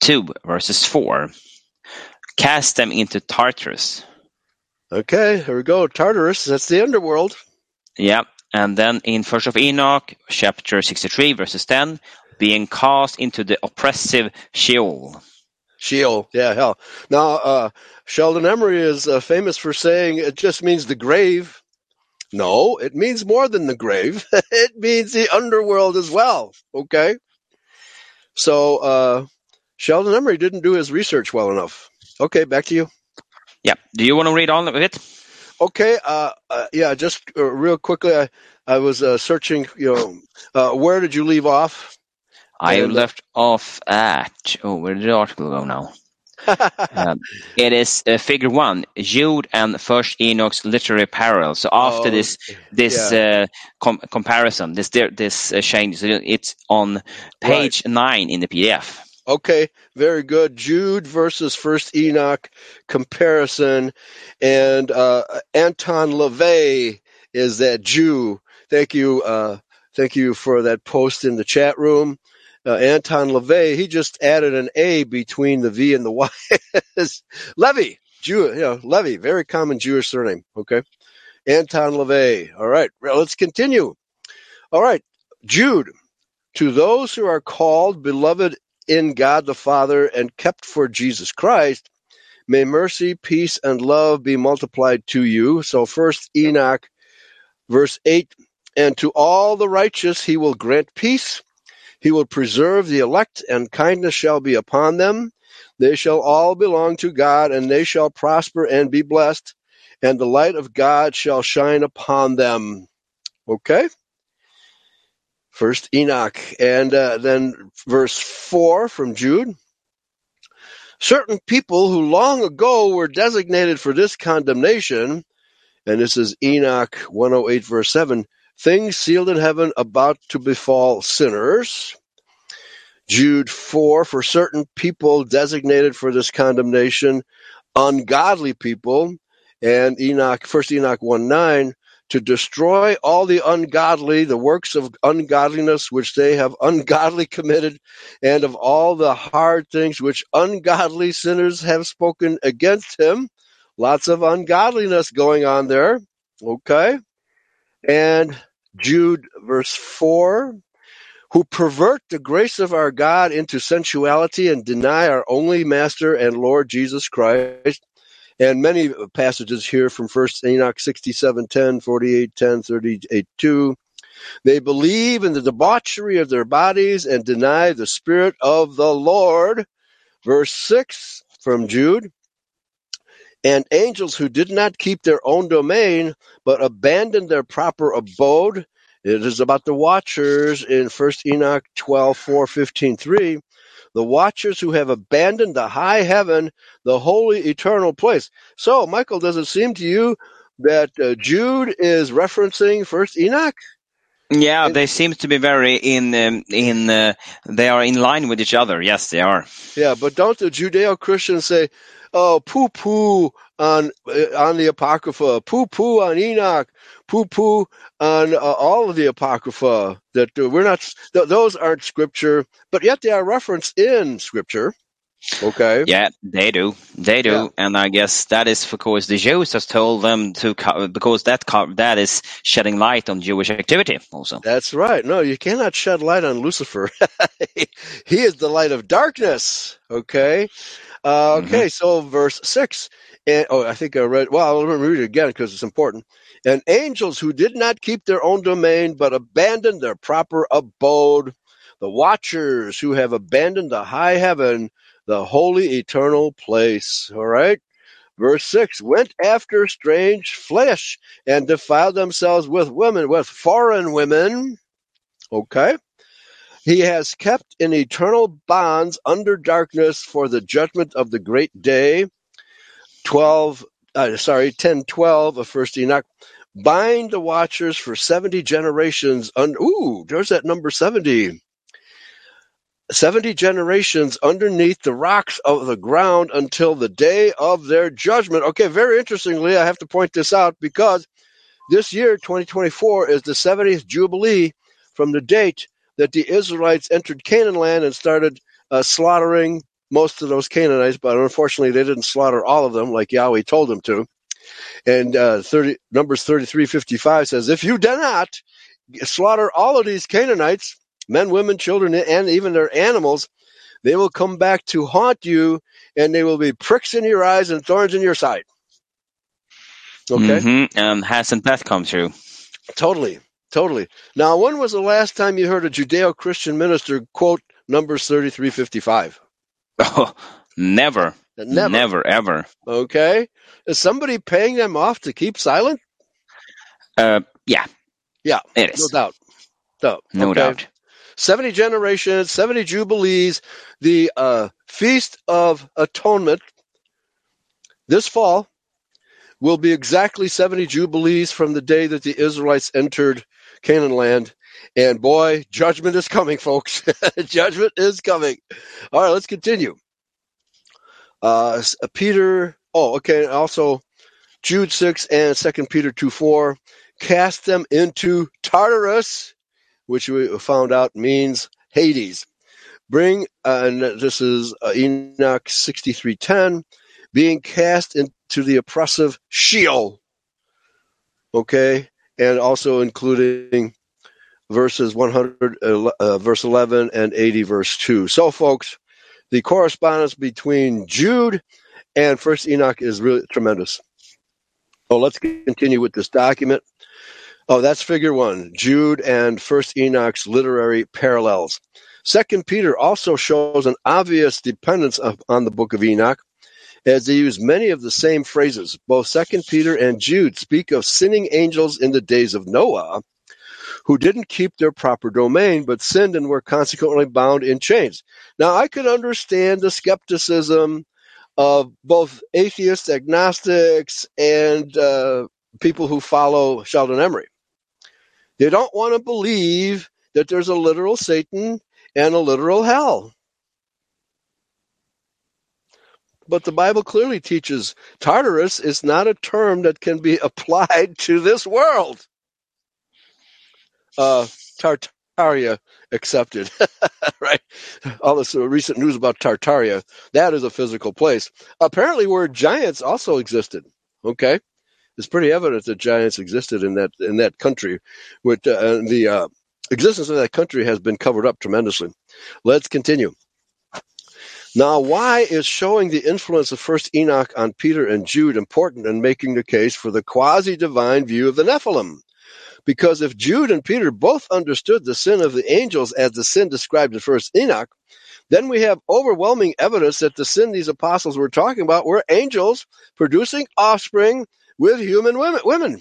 2 verses 4. Cast them into Tartarus. Okay, here we go. Tartarus, that's the underworld. Yeah, and then in First of Enoch, chapter 63, verses 10, being cast into the oppressive Sheol. Sheol, yeah, hell. Now, uh, Sheldon Emry is uh, famous for saying it just means the grave. No, it means more than the grave. it means the underworld as well. Okay. So, uh, Sheldon Emry didn't do his research well enough. Okay, back to you. Yeah, do you want to read all of it? Okay, uh, uh, yeah, just uh, real quickly, I, I was uh, searching, you know, uh, where did you leave off? I uh, left off at, oh, where did the article go now? Um, it is uh, figure one, Jude and First Enoch's literary parallel. So after Oh, this this uh, com- comparison, this this uh, change, it's on page nine in the PDF. Okay, very good. Jude versus First Enoch comparison, and uh, Anton LaVey is that Jew. Thank you, uh, thank you for that post in the chat room. Uh, Anton LaVey, he just added an A between the V and the Y. Levy, Jew, you know, Levy, very common Jewish surname. Okay, Anton LaVey. All right, let's continue. All right, Jude. To those who are called, beloved in God the Father and kept for Jesus Christ, may mercy, peace, and love be multiplied to you. So, first Enoch, verse 8 And to all the righteous he will grant peace. He will preserve the elect, and kindness shall be upon them. They shall all belong to God, and they shall prosper and be blessed, and the light of God shall shine upon them. Okay? First Enoch. And uh, then verse 4 from Jude. Certain people who long ago were designated for this condemnation, and this is Enoch 108, verse 7, things sealed in heaven about to befall sinners. Jude 4, for certain people designated for this condemnation, ungodly people. And Enoch, First Enoch 1 9, to destroy all the ungodly, the works of ungodliness which they have ungodly committed, and of all the hard things which ungodly sinners have spoken against him. Lots of ungodliness going on there. Okay. And Jude, verse 4 who pervert the grace of our God into sensuality and deny our only Master and Lord Jesus Christ. And many passages here from First Enoch 67, 10, 48, 10, 38, 2. They believe in the debauchery of their bodies and deny the Spirit of the Lord. Verse 6 from Jude. And angels who did not keep their own domain, but abandoned their proper abode, it is about the watchers in 1 Enoch 12, 4, 15, 3. The watchers who have abandoned the high heaven, the holy eternal place. So, Michael, does it seem to you that uh, Jude is referencing First Enoch? Yeah, they seem to be very in um, in. Uh, they are in line with each other. Yes, they are. Yeah, but don't the Judeo Christians say, "Oh, poo poo on uh, on the Apocrypha, poo poo on Enoch, poo poo on uh, all of the Apocrypha"? That uh, we're not; th- those aren't Scripture, but yet they are referenced in Scripture. Okay. Yeah, they do. They do, Yeah. and I guess that is because the Jews has told them to co- because that co- that is shedding light on Jewish activity also. That's right. No, you cannot shed light on Lucifer. he is the light of darkness. Okay. Uh, okay. So verse six. And, oh, I think I read. Well, me read it again because it's important. And angels who did not keep their own domain, but abandoned their proper abode, the watchers who have abandoned the high heaven, the holy eternal place. All right. Verse 6 went after strange flesh and defiled themselves with women, with foreign women. Okay. He has kept in eternal bonds under darkness for the judgment of the great day. 12, uh, sorry, 10 12 of First Enoch. Bind the watchers for 70 generations. Un- Ooh, there's that number 70. 70 generations underneath the rocks of the ground until the day of their judgment. Okay, very interestingly, I have to point this out because this year, 2024, is the 70th Jubilee from the date that the Israelites entered Canaan land and started uh, slaughtering most of those Canaanites, but unfortunately, they didn't slaughter all of them like Yahweh told them to. And uh, 30, Numbers 33:55 says, "If you do not slaughter all of these Canaanites, men, women, children, and even their animals, they will come back to haunt you, and they will be pricks in your eyes and thorns in your side." Okay. hmm And hasn't that come true? Totally, totally. Now, when was the last time you heard a Judeo-Christian minister quote Numbers thirty-three fifty-five? Oh, never, Never. never, ever. Okay, is somebody paying them off to keep silent? Uh, yeah, Yeah, It is. no doubt. No, No okay. doubt. Seventy generations, seventy jubilees, the uh, feast of atonement this fall will be exactly seventy jubilees from the day that the Israelites entered Canaan land. And boy, judgment is coming, folks. judgment is coming. All right, let's continue. Uh, Peter, oh, okay, also Jude 6 and 2 Peter 2 4. Cast them into Tartarus, which we found out means Hades. Bring, uh, and this is uh, Enoch 63:10, being cast into the oppressive Sheol. Okay, and also including verses 100, uh, verse 11, and 80, verse 2. So, folks, the correspondence between Jude and First Enoch is really tremendous. So, let's continue with this document. Oh, that's figure one, Jude and First Enoch's literary parallels. Second Peter also shows an obvious dependence of, on the book of Enoch, as they use many of the same phrases. Both Second Peter and Jude speak of sinning angels in the days of Noah, who didn't keep their proper domain, but sinned and were consequently bound in chains. Now, I could understand the skepticism of both atheists, agnostics, and uh, people who follow Sheldon Emry. They don't want to believe that there's a literal Satan and a literal hell. But the Bible clearly teaches Tartarus is not a term that can be applied to this world. Uh, Tartaria accepted, right? All this recent news about Tartaria, that is a physical place. Apparently, where giants also existed. Okay, it's pretty evident that giants existed in that in that country. With uh, the uh, existence of that country has been covered up tremendously. Let's continue. Now, why is showing the influence of First Enoch on Peter and Jude important in making the case for the quasi-divine view of the Nephilim? Because if Jude and Peter both understood the sin of the angels as the sin described in First Enoch, then we have overwhelming evidence that the sin these apostles were talking about were angels producing offspring with human women, women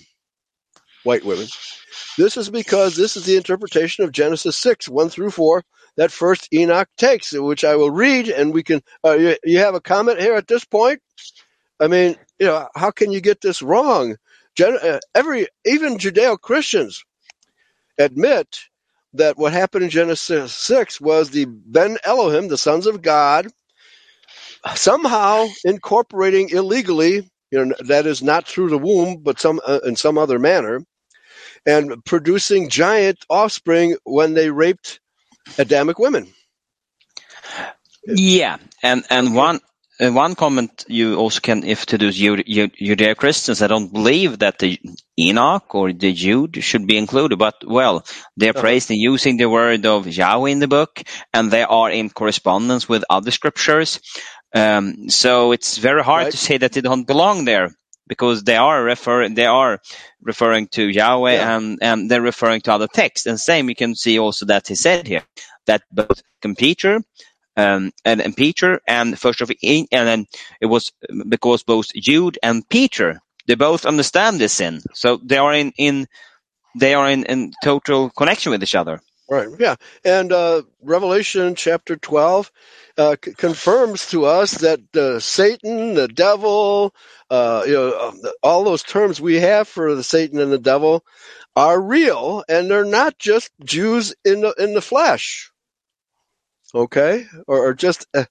white women. This is because this is the interpretation of Genesis 6, 1 through 4, that first Enoch takes, which I will read, and we can. Uh, you, you have a comment here at this point? I mean, you know, how can you get this wrong? Gen- uh, every even Judeo Christians admit that what happened in Genesis 6 was the Ben Elohim, the sons of God, somehow incorporating illegally, you know, that is not through the womb, but some uh, in some other manner, and producing giant offspring when they raped Adamic women. Yeah, and and one uh, one comment you also can, if to those Judeo Christians, I don't believe that the Enoch or the Jude should be included, but well, they're uh-huh. praised in using the word of Yahweh in the book, and they are in correspondence with other scriptures. Um, so it's very hard right. to say that they don't belong there because they are referring they are referring to Yahweh yeah. and and they're referring to other texts. And same you can see also that he said here that both Peter um, and, and Peter and first of and then it was because both Jude and Peter they both understand this sin, so they are in in they are in, in total connection with each other. Right. Yeah. And uh, Revelation chapter 12 uh, c- confirms to us that uh, Satan, the devil, uh, you know, um, all those terms we have for the Satan and the devil are real, and they're not just Jews in the in the flesh. Okay, or, or just uh,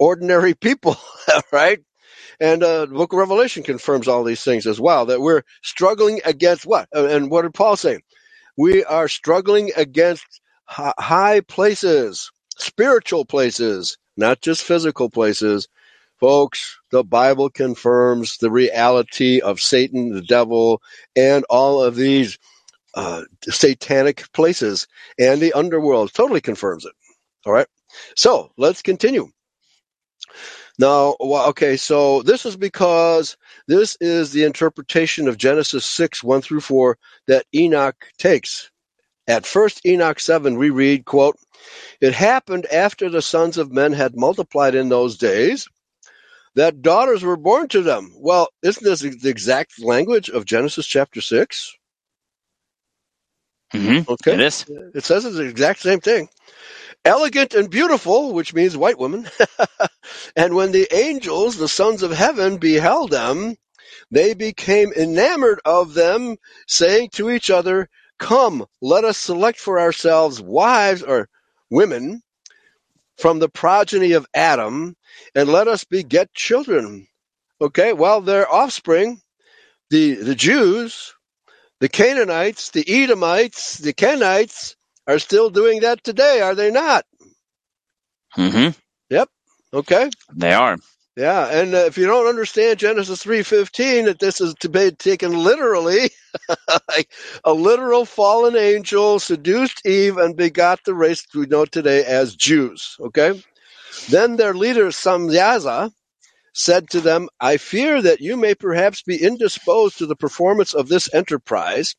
ordinary people, right? And uh, the Book of Revelation confirms all these things as well. That we're struggling against what? And what did Paul say? We are struggling against high places, spiritual places, not just physical places. Folks, the Bible confirms the reality of Satan, the devil, and all of these uh, satanic places and the underworld. Totally confirms it. All right. So let's continue. Now, okay, so this is because this is the interpretation of Genesis 6, 1 through 4 that Enoch takes. At first Enoch 7, we read, quote, It happened after the sons of men had multiplied in those days that daughters were born to them. Well, isn't this the exact language of Genesis chapter 6? Mm-hmm. Okay. It is. It says it's the exact same thing elegant and beautiful, which means white women. and when the angels, the sons of heaven, beheld them, they became enamored of them, saying to each other, Come, let us select for ourselves wives or women from the progeny of Adam, and let us beget children. Okay, well, their offspring, the, the Jews, the Canaanites, the Edomites, the Kenites, are still doing that today, are they not? Mm-hmm. Yep. Okay. They are. Yeah, and uh, if you don't understand Genesis three fifteen, that this is to be taken literally, like a literal fallen angel seduced Eve and begot the race we know today as Jews. Okay, then their leader Samyaza said to them, "I fear that you may perhaps be indisposed to the performance of this enterprise,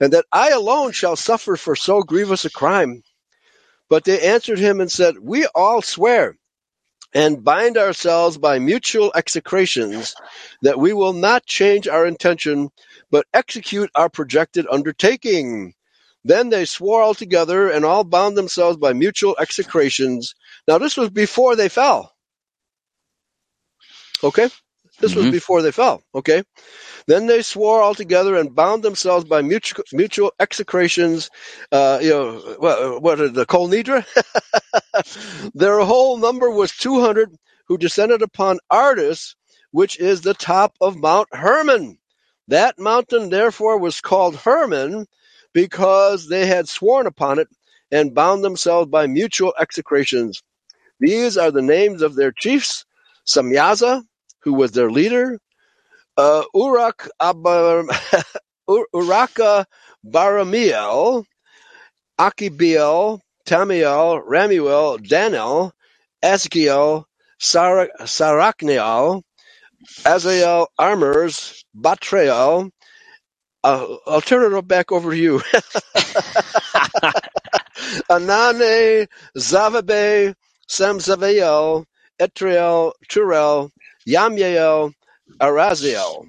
and that I alone shall suffer for so grievous a crime." But they answered him and said, "We all swear." And bind ourselves by mutual execrations that we will not change our intention, but execute our projected undertaking. Then they swore all together and all bound themselves by mutual execrations. Now, this was before they fell. Okay? This was Mhm. before they fell. Okay? Then they swore all together and bound themselves by mutual, mutual execrations. Uh, you know, what, what are the Kol Nidre? Their whole number was 200 who descended upon Ardis, which is the top of Mount Hermon. That mountain, therefore, was called Hermon because they had sworn upon it and bound themselves by mutual execrations. These are the names of their chiefs Samyaza, who was their leader, uh, Urak Abar, Uraka Baramiel, Akibiel, Tamiel, Ramuel, Daniel, Ezekiel, Sar- Sarakniel, Azael, Armers, Batrael. Uh, I'll turn it back over to you. Anane, Zavabe, Samzavael, Etriel, Turel, Yamyael, Araziel.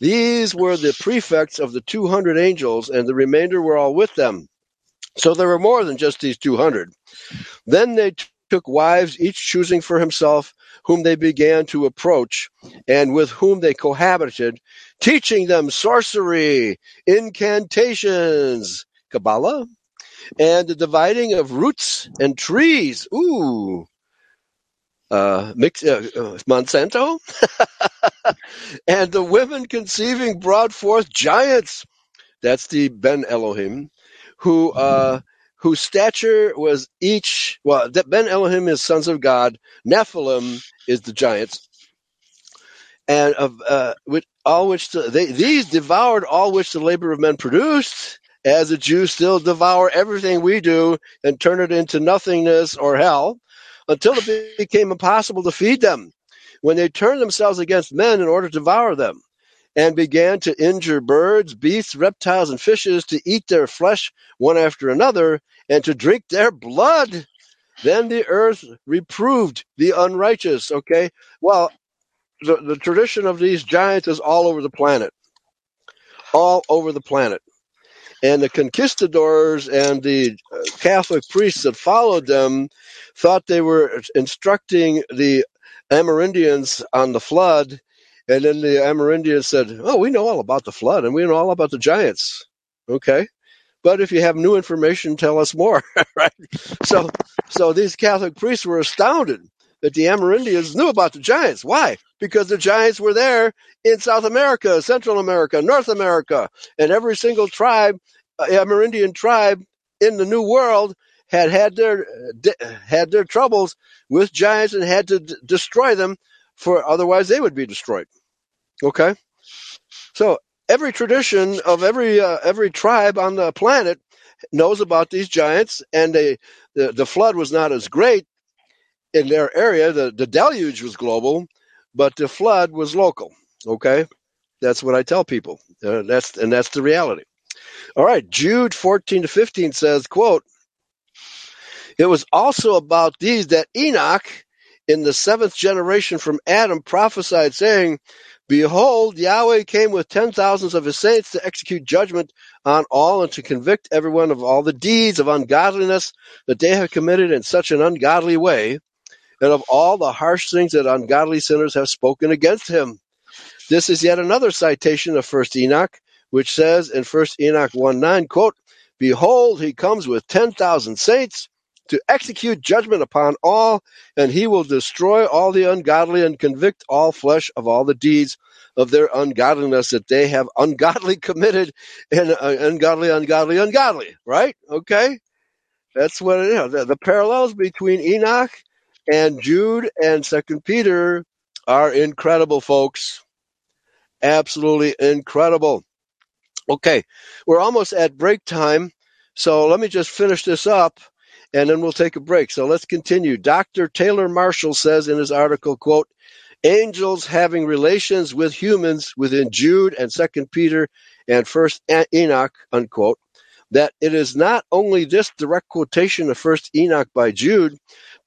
These were the prefects of the 200 angels, and the remainder were all with them. So there were more than just these 200. Then they t- took wives, each choosing for himself, whom they began to approach, and with whom they cohabited, teaching them sorcery, incantations, Kabbalah, and the dividing of roots and trees. Ooh. Uh, mix, uh, uh, Monsanto, and the women conceiving brought forth giants. That's the Ben Elohim, who uh, whose stature was each. Well, Ben Elohim is sons of God. Nephilim is the giants, and of uh, with all which the, they, these devoured all which the labor of men produced. As the Jews still devour everything we do and turn it into nothingness or hell, until it became impossible to feed them. When they turned themselves against men in order to devour them, and began to injure birds, beasts, reptiles, and fishes, to eat their flesh one after another, and to drink their blood. Then the earth reproved the unrighteous. Okay, well, the, the tradition of these giants is all over the planet, all over the planet. And the conquistadors and the uh, Catholic priests that followed them thought they were instructing the Amerindians on the flood. And then the Amerindians said, Oh, we know all about the flood and we know all about the giants. Okay. But if you have new information, tell us more. right? So, so these Catholic priests were astounded that the Amerindians knew about the giants. Why? Because the giants were there in South America, Central America, North America, and every single tribe, uh, Amerindian tribe in the New World had had their had their troubles with giants and had to d- destroy them, for otherwise they would be destroyed. Okay, so every tradition of every uh, every tribe on the planet knows about these giants, and they the, the flood was not as great in their area. The the deluge was global, but the flood was local. Okay, that's what I tell people. Uh, that's and that's the reality. All right, Jude fourteen to fifteen says, "quote It was also about these that Enoch, in the seventh generation from Adam, prophesied, saying." Behold, Yahweh came with ten thousands of his saints to execute judgment on all and to convict everyone of all the deeds of ungodliness that they have committed in such an ungodly way, and of all the harsh things that ungodly sinners have spoken against him. This is yet another citation of First Enoch, which says in First Enoch 1 9, quote, Behold, he comes with ten thousand saints to execute judgment upon all, and he will destroy all the ungodly and convict all flesh of all the deeds of their ungodliness that they have ungodly committed and uh, ungodly, ungodly, ungodly. Right? Okay? That's what it is. The, the parallels between Enoch and Jude and Second Peter are incredible, folks. Absolutely incredible. Okay, we're almost at break time, so let me just finish this up and then we'll take a break. So let's continue. Dr. Taylor Marshall says in his article, quote, angels having relations with humans within Jude and Second Peter and First Enoch, unquote, that it is not only this direct quotation of First Enoch by Jude,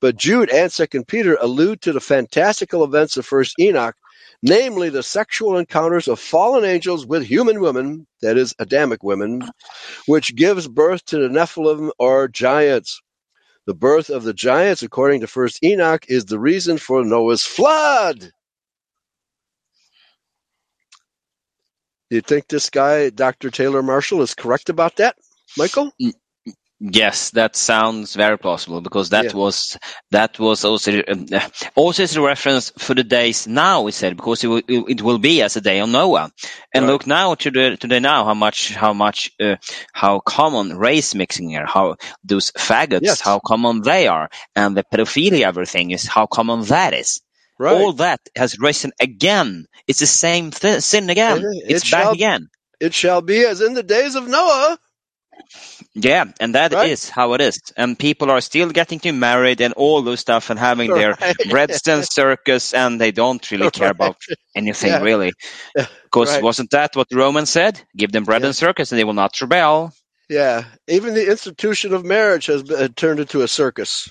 but Jude and Second Peter allude to the fantastical events of First Enoch, namely the sexual encounters of fallen angels with human women, that is, Adamic women, which gives birth to the Nephilim or giants. The birth of the giants, according to First Enoch, is the reason for Noah's flood. You think this guy, Dr. Taylor Marshall, is correct about that, Michael? Yes, that sounds very plausible because that Yeah. was that was also um, also is a reference for the days now. We said because it will, it will be as a day on Noah, and Right. look now to the today now how much how much uh, how common race mixing are, how those faggots Yes. how common they are, and the pedophilia everything is how common that is. Right. All that has risen again. It's the same th- sin again. It- it's it back again. it shall be as in the days of Noah. Yeah, and that is Right. how it is. And people are still getting to married and all those stuff and having their Right. Redstone circus and they don't really care about anything Yeah. really. Because wasn't that what the Romans said? Give them bread Yeah. and circus and they will not rebel. Yeah, even the institution of marriage has been, turned into a circus.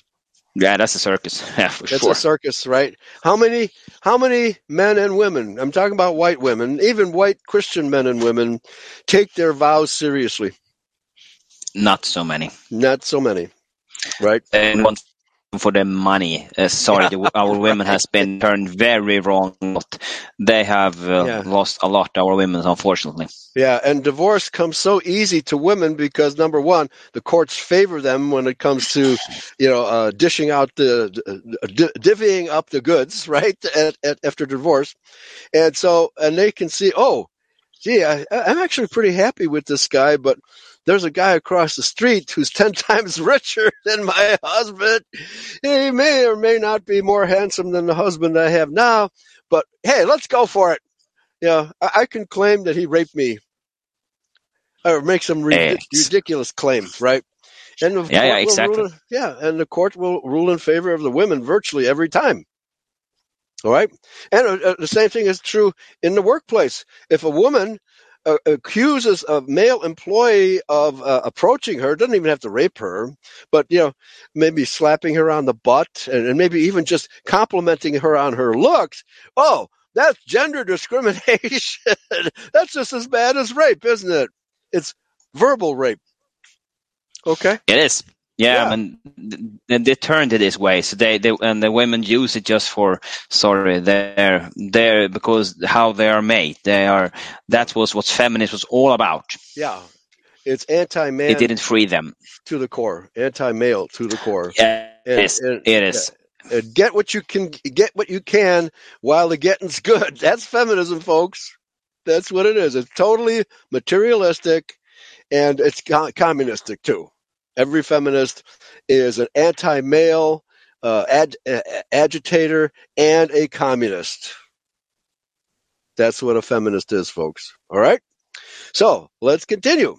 Yeah, that's a circus. Yeah, for It's sure. a circus, right? How many how many men and women, I'm talking about white women, even white Christian men and women take their vows seriously? Not so many. Not so many. Right? And want for the money. Uh, sorry, the, our women has been turned very wrong. They have uh, Yeah. lost a lot, our women, unfortunately. Yeah, and divorce comes so easy to women because number one, the courts favor them when it comes to, you know, uh, dishing out the, uh, di- divvying up the goods, right? At, at, after divorce, and so and they can see, oh, gee, I, I'm actually pretty happy with this guy, but there's a guy across the street who's ten times richer than my husband. He may or may not be more handsome than the husband I have now, but hey, let's go for it. You know, I, I can claim that he raped me or make some ridic- ridiculous claim, right? And the Yeah, yeah, exactly. in- yeah, and the court will rule in favor of the women virtually every time. All right, and uh, uh, the same thing is true in the workplace. If a woman uh, accuses a male employee of uh, approaching her, doesn't even have to rape her, but you know, maybe slapping her on the butt and, and maybe even just complimenting her on her looks. Oh, that's gender discrimination. that's just as bad as rape, isn't it? It's verbal rape. Okay. It is. Yeah, Yeah. I mean, th- th- they turned it this way. So they, they and the women use it just for sorry, they're they're because how they are made. They are that was what feminist was all about. Yeah. It's anti-man It didn't free them. to the core, anti-male to the core. Yeah, And- is. and- It is. Get what you can get what you can while the getting's good. That's feminism, folks. That's what it is. It's totally materialistic, and it's communistic too. Every feminist is an anti-male uh, ad, uh, agitator and a communist. That's what a feminist is, folks. All right. So let's continue.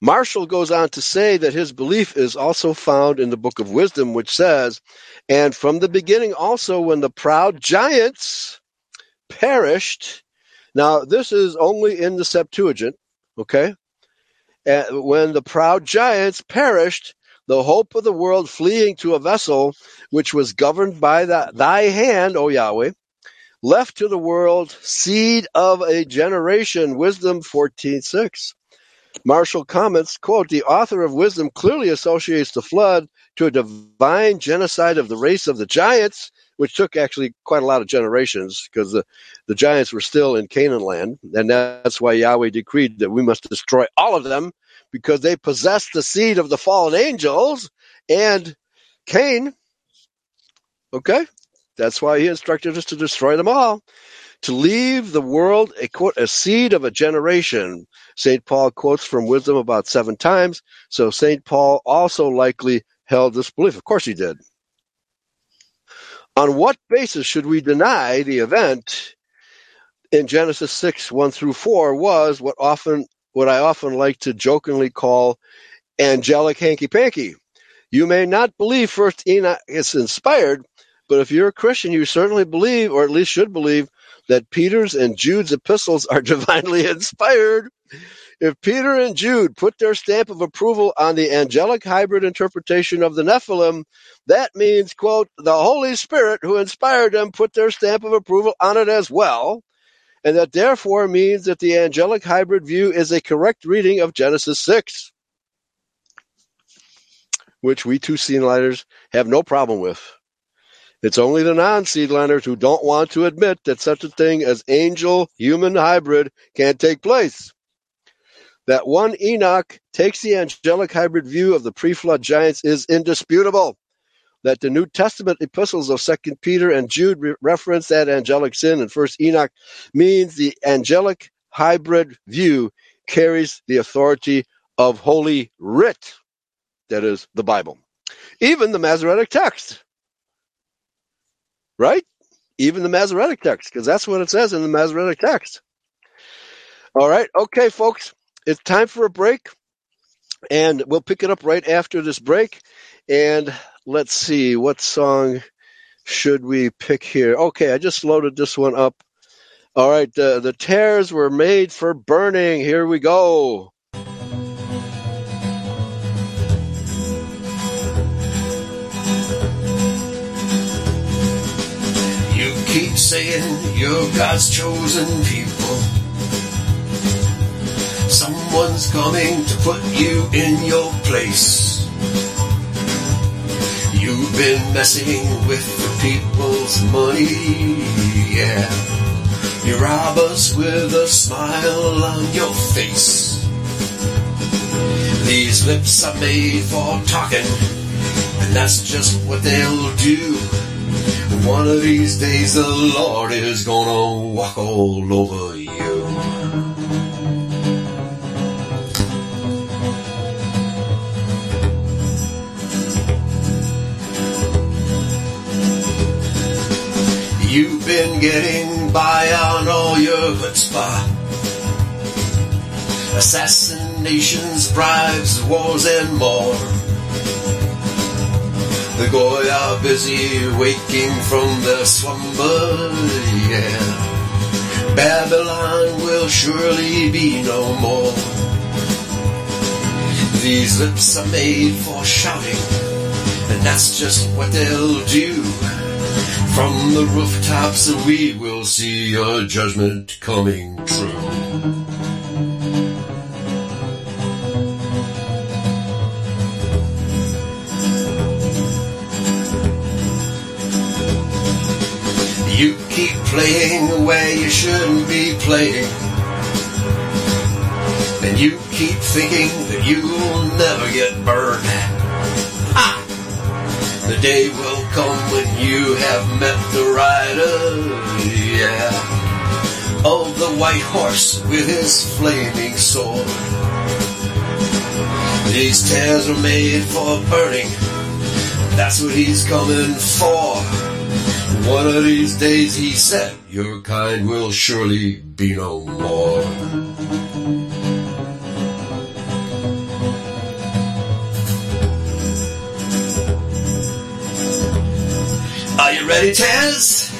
Marshall goes on to say that his belief is also found in the book of wisdom, which says, And from the beginning also, when the proud giants perished. Now, this is only in the Septuagint, okay? When the proud giants perished, the hope of the world fleeing to a vessel which was governed by the, thy hand, O Yahweh, left to the world seed of a generation, wisdom 14.6. Marshall comments, quote, the author of wisdom clearly associates the flood to a divine genocide of the race of the giants, which took actually quite a lot of generations because the, the giants were still in Canaan land. And that's why Yahweh decreed that we must destroy all of them because they possessed the seed of the fallen angels and Cain. Okay? That's why he instructed us to destroy them all. To leave the world a quote a seed of a generation. St. Paul quotes from wisdom about seven times, so St. Paul also likely held this belief. Of course he did. On what basis should we deny the event in Genesis 6, 1 through 4 was what often what I often like to jokingly call angelic hanky panky. You may not believe First Enoch is inspired, but if you're a Christian, you certainly believe, or at least should believe, that Peter's and Jude's epistles are divinely inspired. If Peter and Jude put their stamp of approval on the angelic hybrid interpretation of the Nephilim, that means, quote, the Holy Spirit who inspired them put their stamp of approval on it as well, and that therefore means that the angelic hybrid view is a correct reading of Genesis 6, which we two seedliners have no problem with. It's only the non seedliners who don't want to admit that such a thing as angel human hybrid can take place. That one Enoch takes the angelic hybrid view of the pre flood giants is indisputable. That the New Testament epistles of Second Peter and Jude re- reference that angelic sin and First Enoch means the angelic hybrid view carries the authority of Holy Writ, that is, the Bible. Even the Masoretic text. Right? Even the Masoretic text, because that's what it says in the Masoretic text. All right. Okay, folks. It's time for a break. And we'll pick it up right after this break. And let's see, what song should we pick here? Okay, I just loaded this one up. All right, the, the tears were made for burning. Here we go. You keep saying you're God's chosen people. Someone's coming to put you in your place. You've been messing with the people's money, yeah. You rob us with a smile on your face. These lips are made for talking, and that's just what they'll do. One of these days the Lord is gonna walk all over you. You've been getting by on all your chutzpah. Assassinations, bribes, wars, and more. The Goy are busy waking from their slumber, yeah. Babylon will surely be no more. These lips are made for shouting, and that's just what they'll do. From the rooftops we will see your judgment coming true. You keep playing where you shouldn't be playing. And you keep thinking that you'll never get burned. Ha! The day will come when you have met the rider, yeah, of the white horse with his flaming sword. These tears are made for burning, that's what he's coming for. One of these days, he said, your kind will surely be no more. Are you ready, Tez?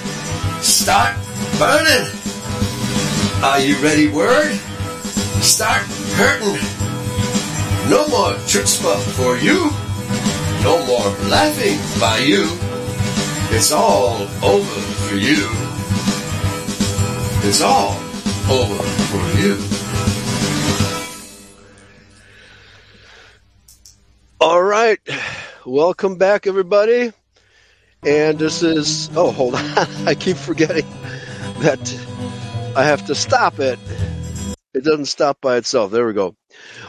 Start burning. Are you ready, Word? Start hurting. No more chutzpah for you. No more laughing by you. It's all over for you. It's all over for you. All right. Welcome back, everybody. And this is, oh, hold on. I keep forgetting that I have to stop it. It doesn't stop by itself. There we go.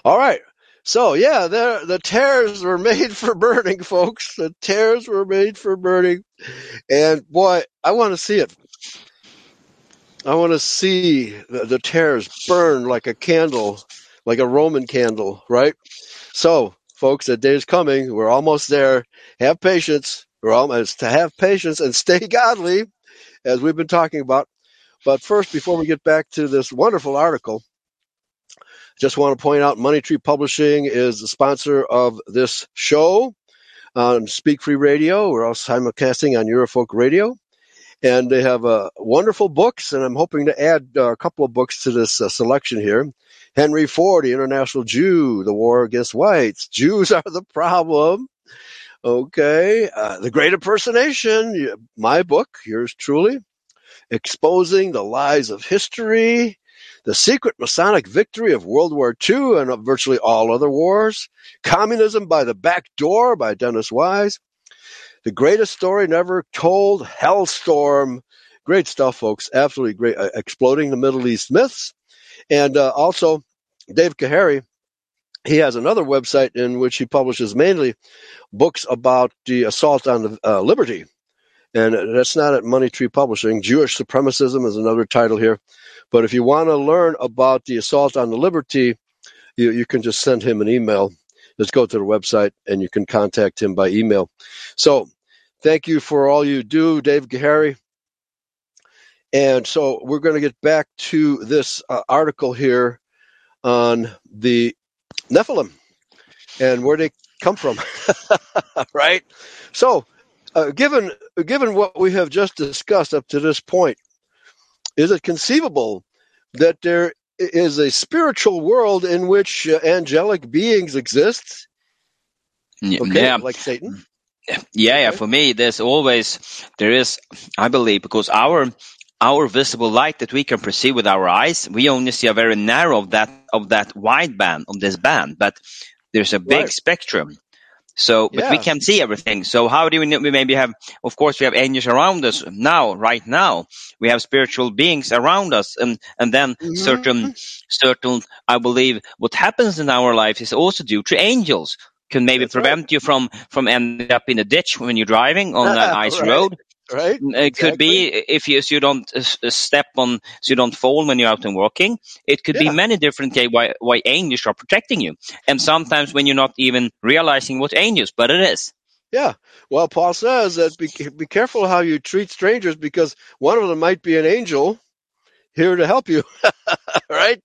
All right. So, yeah, the, the tears were made for burning, folks. The tears were made for burning. And boy, I want to see it. I want to see the, the tears burn like a candle, like a Roman candle, right? So, folks, the day is coming. We're almost there. Have patience, Well, it's to have patience and stay godly, as we've been talking about. But first, before we get back to this wonderful article, just want to point out Money Tree Publishing is the sponsor of this show on Speak Free Radio. We're also simulcasting on Eurofolk Radio. And they have uh, wonderful books, and I'm hoping to add uh, a couple of books to this uh, selection here. Henry Ford, the International Jew, The War Against Whites, Jews Are the Problem. Okay, uh, The Great Impersonation, my book, yours truly. Exposing the Lies of History, The Secret Masonic Victory of World War II and of virtually all other wars, Communism by the Back Door by Dennis Wise, The Greatest Story Never Told, Hellstorm. Great stuff, folks. Absolutely great. Uh, Exploding the Middle East Myths. And uh, also, Dave Kahari, he has another website in which he publishes mainly books about the assault on the, uh, liberty. And that's not at Money Tree Publishing. Jewish Supremacism is another title here. But if you want to learn about the assault on the liberty, you, you can just send him an email. Just go to the website and you can contact him by email. So thank you for all you do, Dave Gahary. And so we're going to get back to this uh, article here on the Nephilim and where they come from, right? So, uh, given given what we have just discussed up to this point, is it conceivable that there is a spiritual world in which uh, angelic beings exist? Okay, Yeah, like Satan. yeah, yeah. For me, there's always there is. I believe because our our visible light that we can perceive with our eyes, we only see a very narrow of that of that wide band of this band, but there's a big Right. spectrum. So, but we Yeah. can see everything. So, how do we know? We maybe have, of course, we have angels around us now, right now. We have spiritual beings around us, and and then Mhm. certain, certain. I believe what happens in our life is also due to angels. Can maybe That's right. prevent you from from ending up in a ditch when you're driving on an ice Right. road. Right? It could be if you so you don't uh, uh, step on, so you don't fall when you're out and walking. It could Yeah. be many different ways why, why angels are protecting you, and sometimes when you're not even realizing what angels, but it is. Yeah. Well, Paul says that be, be careful how you treat strangers because one of them might be an angel here to help you. right?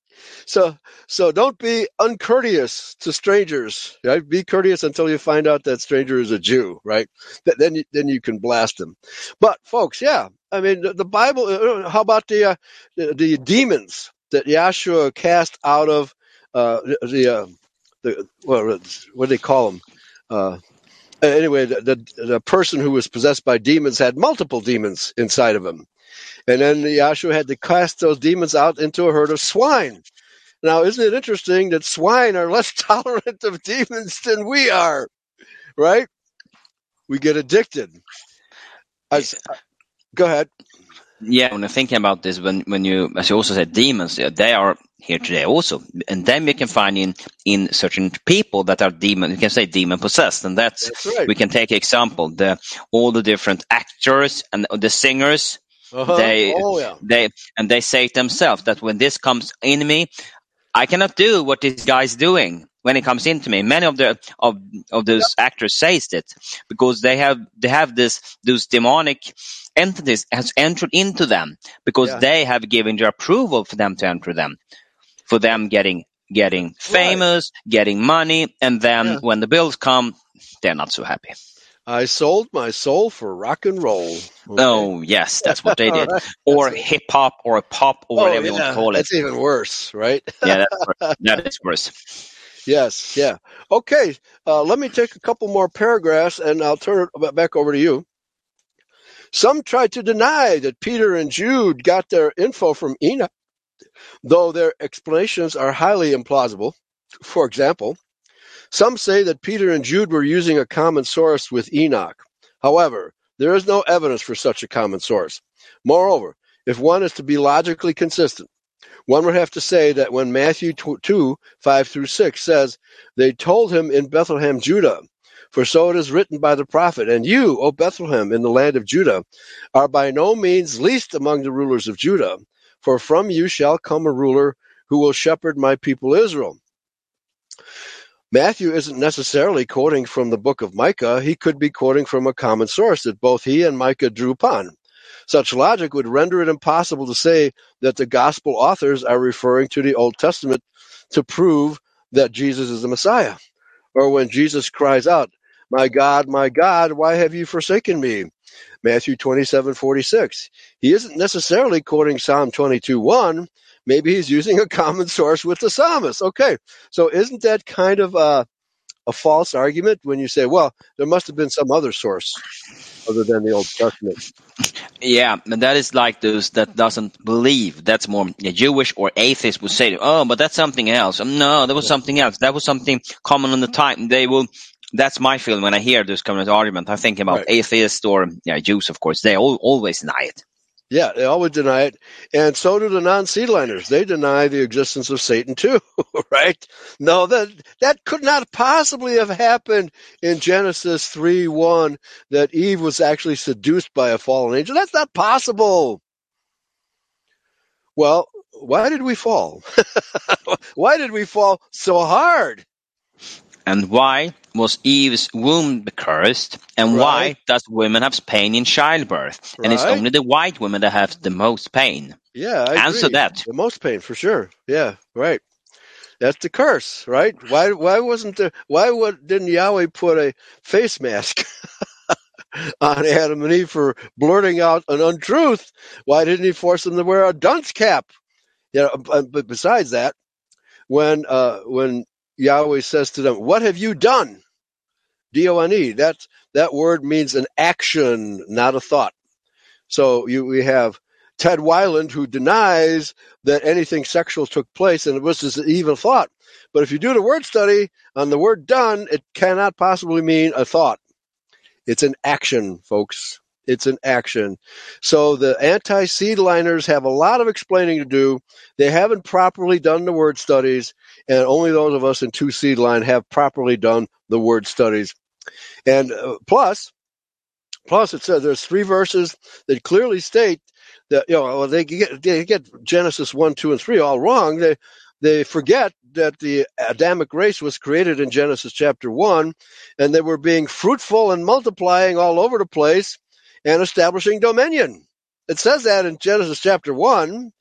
So, so don't be uncourteous to strangers. Right? Be courteous until you find out that stranger is a Jew. Right? Th- Then, you, then you can blast them. But, folks, yeah. I mean, the, the Bible. uh, How about the uh, the, the demons that Yahshua cast out of uh, the uh, the what, what do they call them? Uh, anyway, the, the the person who was possessed by demons had multiple demons inside of him, and then Yahshua had to cast those demons out into a herd of swine. Now, isn't it interesting that swine are less tolerant of demons than we are? Right? We get addicted. I s- go ahead. Yeah, when I'm thinking about this, when when you, as you also said, demons, uh, they are here today also, and then we can find in in certain people that are demon. You can say demon possessed, and that's That's right. we can take example the all the different actors and the singers. Uh-huh. They oh yeah. they and they say it themselves that when this comes in me, I cannot do what this guy's doing when it comes into me. Many of the of of those actors says it because they have they have this those demonic entities has entered into them because Yeah. they have given their approval for them to enter them, for them getting getting famous, getting money, and then Yeah. when the bills come, they're not so happy. I sold my soul for rock and roll. Okay. Oh yes, that's what they did, right. or hip hop, or pop, or Oh, whatever you want to call it. That's even worse, right? Yeah, that's worse. that is worse. Yes, yeah. Okay, uh, let me take a couple more paragraphs and I'll turn it back over to you. Some try to deny that Peter and Jude got their info from Enoch, though their explanations are highly implausible. For example, some say that Peter and Jude were using a common source with Enoch. However, there is no evidence for such a common source. Moreover, if one is to be logically consistent, one would have to say that when Matthew 2, 5 through 6 says, They told him in Bethlehem, Judah, for so it is written by the prophet, And you, O Bethlehem, in the land of Judah, are by no means least among the rulers of Judah, for from you shall come a ruler who will shepherd my people Israel. Matthew isn't necessarily quoting from the book of Micah. He could be quoting from a common source that both he and Micah drew upon. Such logic would render it impossible to say that the gospel authors are referring to the Old Testament to prove that Jesus is the Messiah. Or when Jesus cries out, My God, my God, why have you forsaken me? Matthew 27, 46. He isn't necessarily quoting Psalm 22, 1. Maybe he's using a common source with the psalmist. Okay, so isn't that kind of a, a false argument when you say, well, there must have been some other source other than the Old Testament? Yeah, and that is like those that doesn't believe. That's more a Jewish or atheist would say, "Oh, but that's something else." Um, no, that was something else. That was something common on the time. They will. That's my feeling when I hear this kind of argument. I think about Right. atheists or yeah, Jews, of course. They all, always deny it. Yeah, they always deny it. And so do the non-seedliners. They deny the existence of Satan too, right? No, that, that could not possibly have happened in Genesis 3, 1, that Eve was actually seduced by a fallen angel. That's not possible. Well, why did we fall? why did we fall so hard? And why was Eve's womb cursed? And why does women have pain in childbirth? And it's only the white women that have the most pain. Yeah, I Answer agree. that. The most pain for sure. Yeah, right. That's the curse, right? Why? Why wasn't there? Why would, didn't Yahweh put a face mask on Adam and Eve for blurting out an untruth? Why didn't He force them to wear a dunce cap? You know, but but besides that, when uh, when Yahweh says to them, "What have you done?" D O N E. That that word means an action, not a thought. So you we have Ted Weiland who denies that anything sexual took place and it was just an evil thought. But if you do the word study on the word done, it cannot possibly mean a thought. It's an action, folks. It's an action. So the anti seedliners have a lot of explaining to do. They haven't properly done the word studies, and only those of us in two seed line have properly done the word studies. And uh, plus, plus it says there's three verses that clearly state that you know they get they get Genesis one, two, and three all wrong. They they forget that the Adamic race was created in Genesis chapter one, and they were being fruitful and multiplying all over the place and establishing dominion. It says that in Genesis chapter one.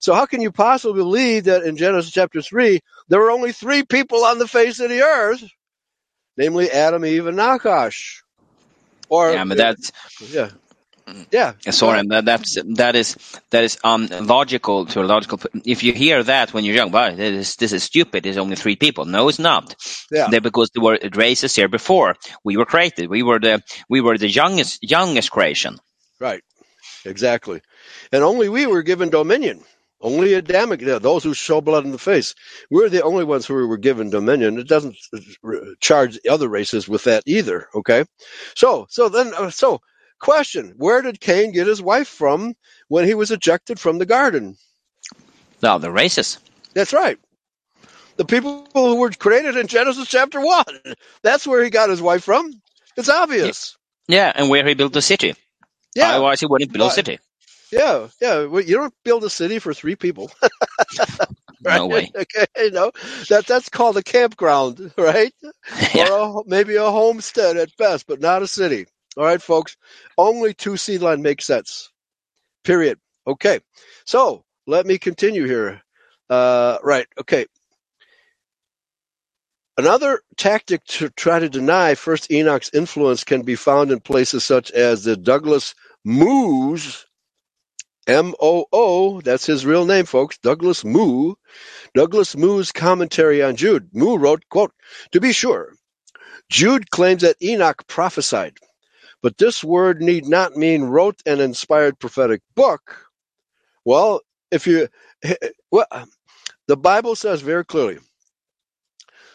So how can you possibly believe that in Genesis chapter three there were only three people on the face of the earth, namely Adam, Eve, and Nachash? Or Yeah, but that's yeah, yeah. sorry. That, that's that is that is um logical to a logical. If you hear that when you're young, well, this is, this is stupid. There's only three people. No, it's not. Yeah. They- because there were races here before we were created. We were the we were the youngest youngest creation. Right. Exactly. And only we were given dominion. Only Adamic, those who show blood in the face. We're the only ones who were given dominion. It doesn't uh, charge other races with that either. Okay. So, so then, uh, so question, where did Cain get his wife from when he was ejected from the garden? No, the races. That's right. The people who were created in Genesis chapter one. That's where he got his wife from. It's obvious. Yeah, and where he built the city. Yeah. Otherwise, he wouldn't build a city. Yeah. Yeah. Well, You don't build a city for three people. No way. Okay, you know that that's called a campground, right? Yeah. Or a, maybe a homestead at best, but not a city. All right, folks. Only two seed line makes sense. Period. Okay. So let me continue here. Uh, right. Okay. Another tactic to try to deny First Enoch's influence can be found in places such as the Douglas Moo's M O O, that's his real name, folks, Douglas Moo. Douglas Moo's commentary on Jude. Moo wrote, quote, To be sure, Jude claims that Enoch prophesied, but this word need not mean wrote an inspired prophetic book. Well, if you, well, the Bible says very clearly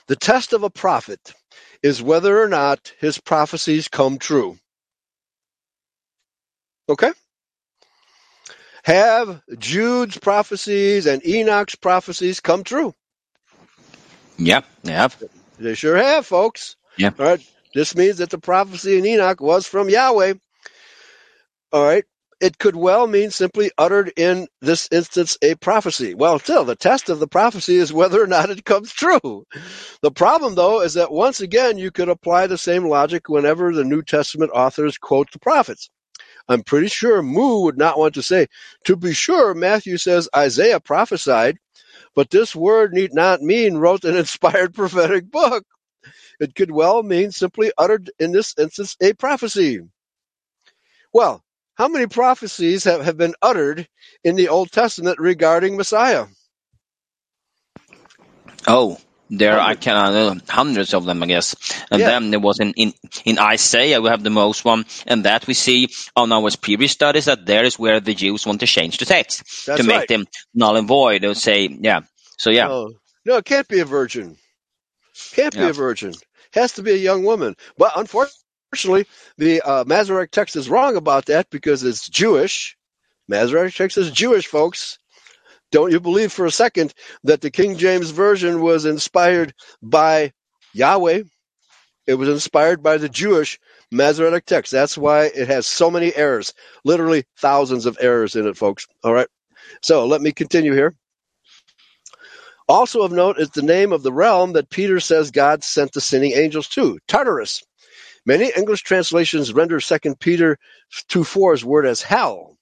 the test of a prophet is whether or not his prophecies come true. Okay? Have Jude's prophecies and Enoch's prophecies come true? Yeah, yeah. They sure have, folks. Yeah. All right. This means that the prophecy in Enoch was from Yahweh. All right. it could well mean simply uttered in this instance a prophecy. Well, still, the test of the prophecy is whether or not it comes true. The problem, though, is that once again, you could apply the same logic whenever the New Testament authors quote the prophets. I'm pretty sure Moo would not want to say, to be sure, Matthew says Isaiah prophesied, but this word need not mean wrote an inspired prophetic book. It could well mean simply uttered in this instance a prophecy. Well, how many prophecies have, have been uttered in the Old Testament regarding Messiah? Oh, there I can uh, hundreds of them, I guess. And Yeah. then there was in, in in Isaiah we have the most one, and that we see on our previous studies that there is where the Jews want to change the text That's to make right. them null and void. They'll say, yeah. So yeah, No, no, it can't be a virgin. Can't be Yeah. a virgin. Has to be a young woman. But unfortunately, the uh, Masoretic text is wrong about that because it's Jewish. Masoretic text is Jewish, folks. Don't you believe for a second that the King James Version was inspired by Yahweh? It was inspired by the Jewish Masoretic text. That's why it has so many errors. Literally thousands of errors in it, folks. All right. So let me continue here. Also of note is the name of the realm that Peter says God sent the sinning angels to, Tartarus. Many English translations render 2 Peter 2 4's word as hell,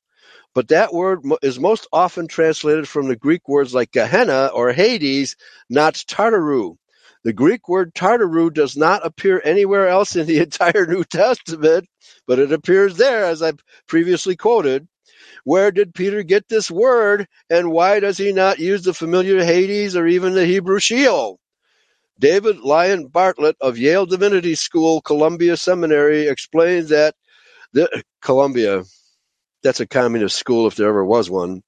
but that word is most often translated from the Greek words like Gehenna or Hades, not Tartaru. The Greek word Tartaru does not appear anywhere else in the entire New Testament, but it appears there, as I previously quoted. Where did Peter get this word, and why does he not use the familiar Hades or even the Hebrew Sheol? David Lyon Bartlett of Yale Divinity School, Columbia Seminary, explains that the, Columbia, that's a communist school if there ever was one.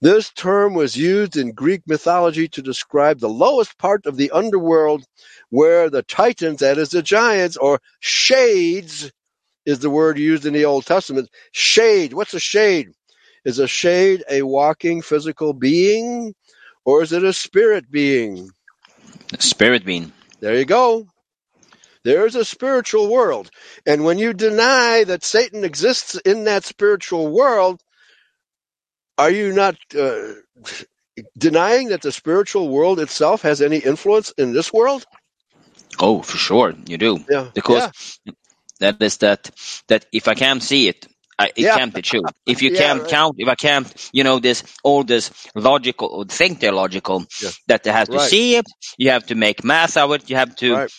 This term was used in Greek mythology to describe the lowest part of the underworld, where the Titans, that is the giants, or shades, is the word used in the Old Testament. Shade. What's a shade? Is a shade a walking physical being, or is it a spirit being? spirit being. There you go. There is a spiritual world. And when you deny that Satan exists in that spiritual world, are you not uh, denying that the spiritual world itself has any influence in this world? Oh, for sure, you do. Yeah. Because that is that that if I can't see it, I, it Yeah. can't be true. If you Yeah, can't right. count, if I can't, you know, this all this logical think they're logical, Yeah. that they have to Right. see it. You have to make math out of it. You have to Right.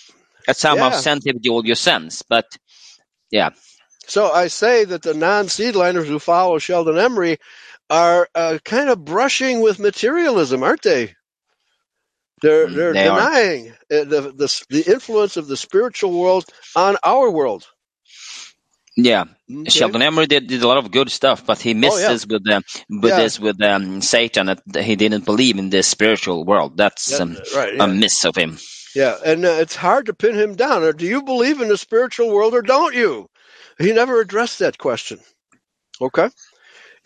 at somehow Yeah. send it all your sense. But yeah, So I say that the non-seedliners who follow Sheldon Emry are uh, kind of brushing with materialism, aren't they? They're Mm, they're they denying uh, the, the the influence of the spiritual world on our world. Yeah. Okay? Sheldon Emry did, did a lot of good stuff, but he missed Oh, yeah. this with the, with Yeah. this with um, Satan. That he didn't believe in this spiritual world. That's That- um, right. a miss of him. Yeah, and uh, it's hard to pin him down. Or do you believe in the spiritual world or don't you? He never addressed that question. Okay,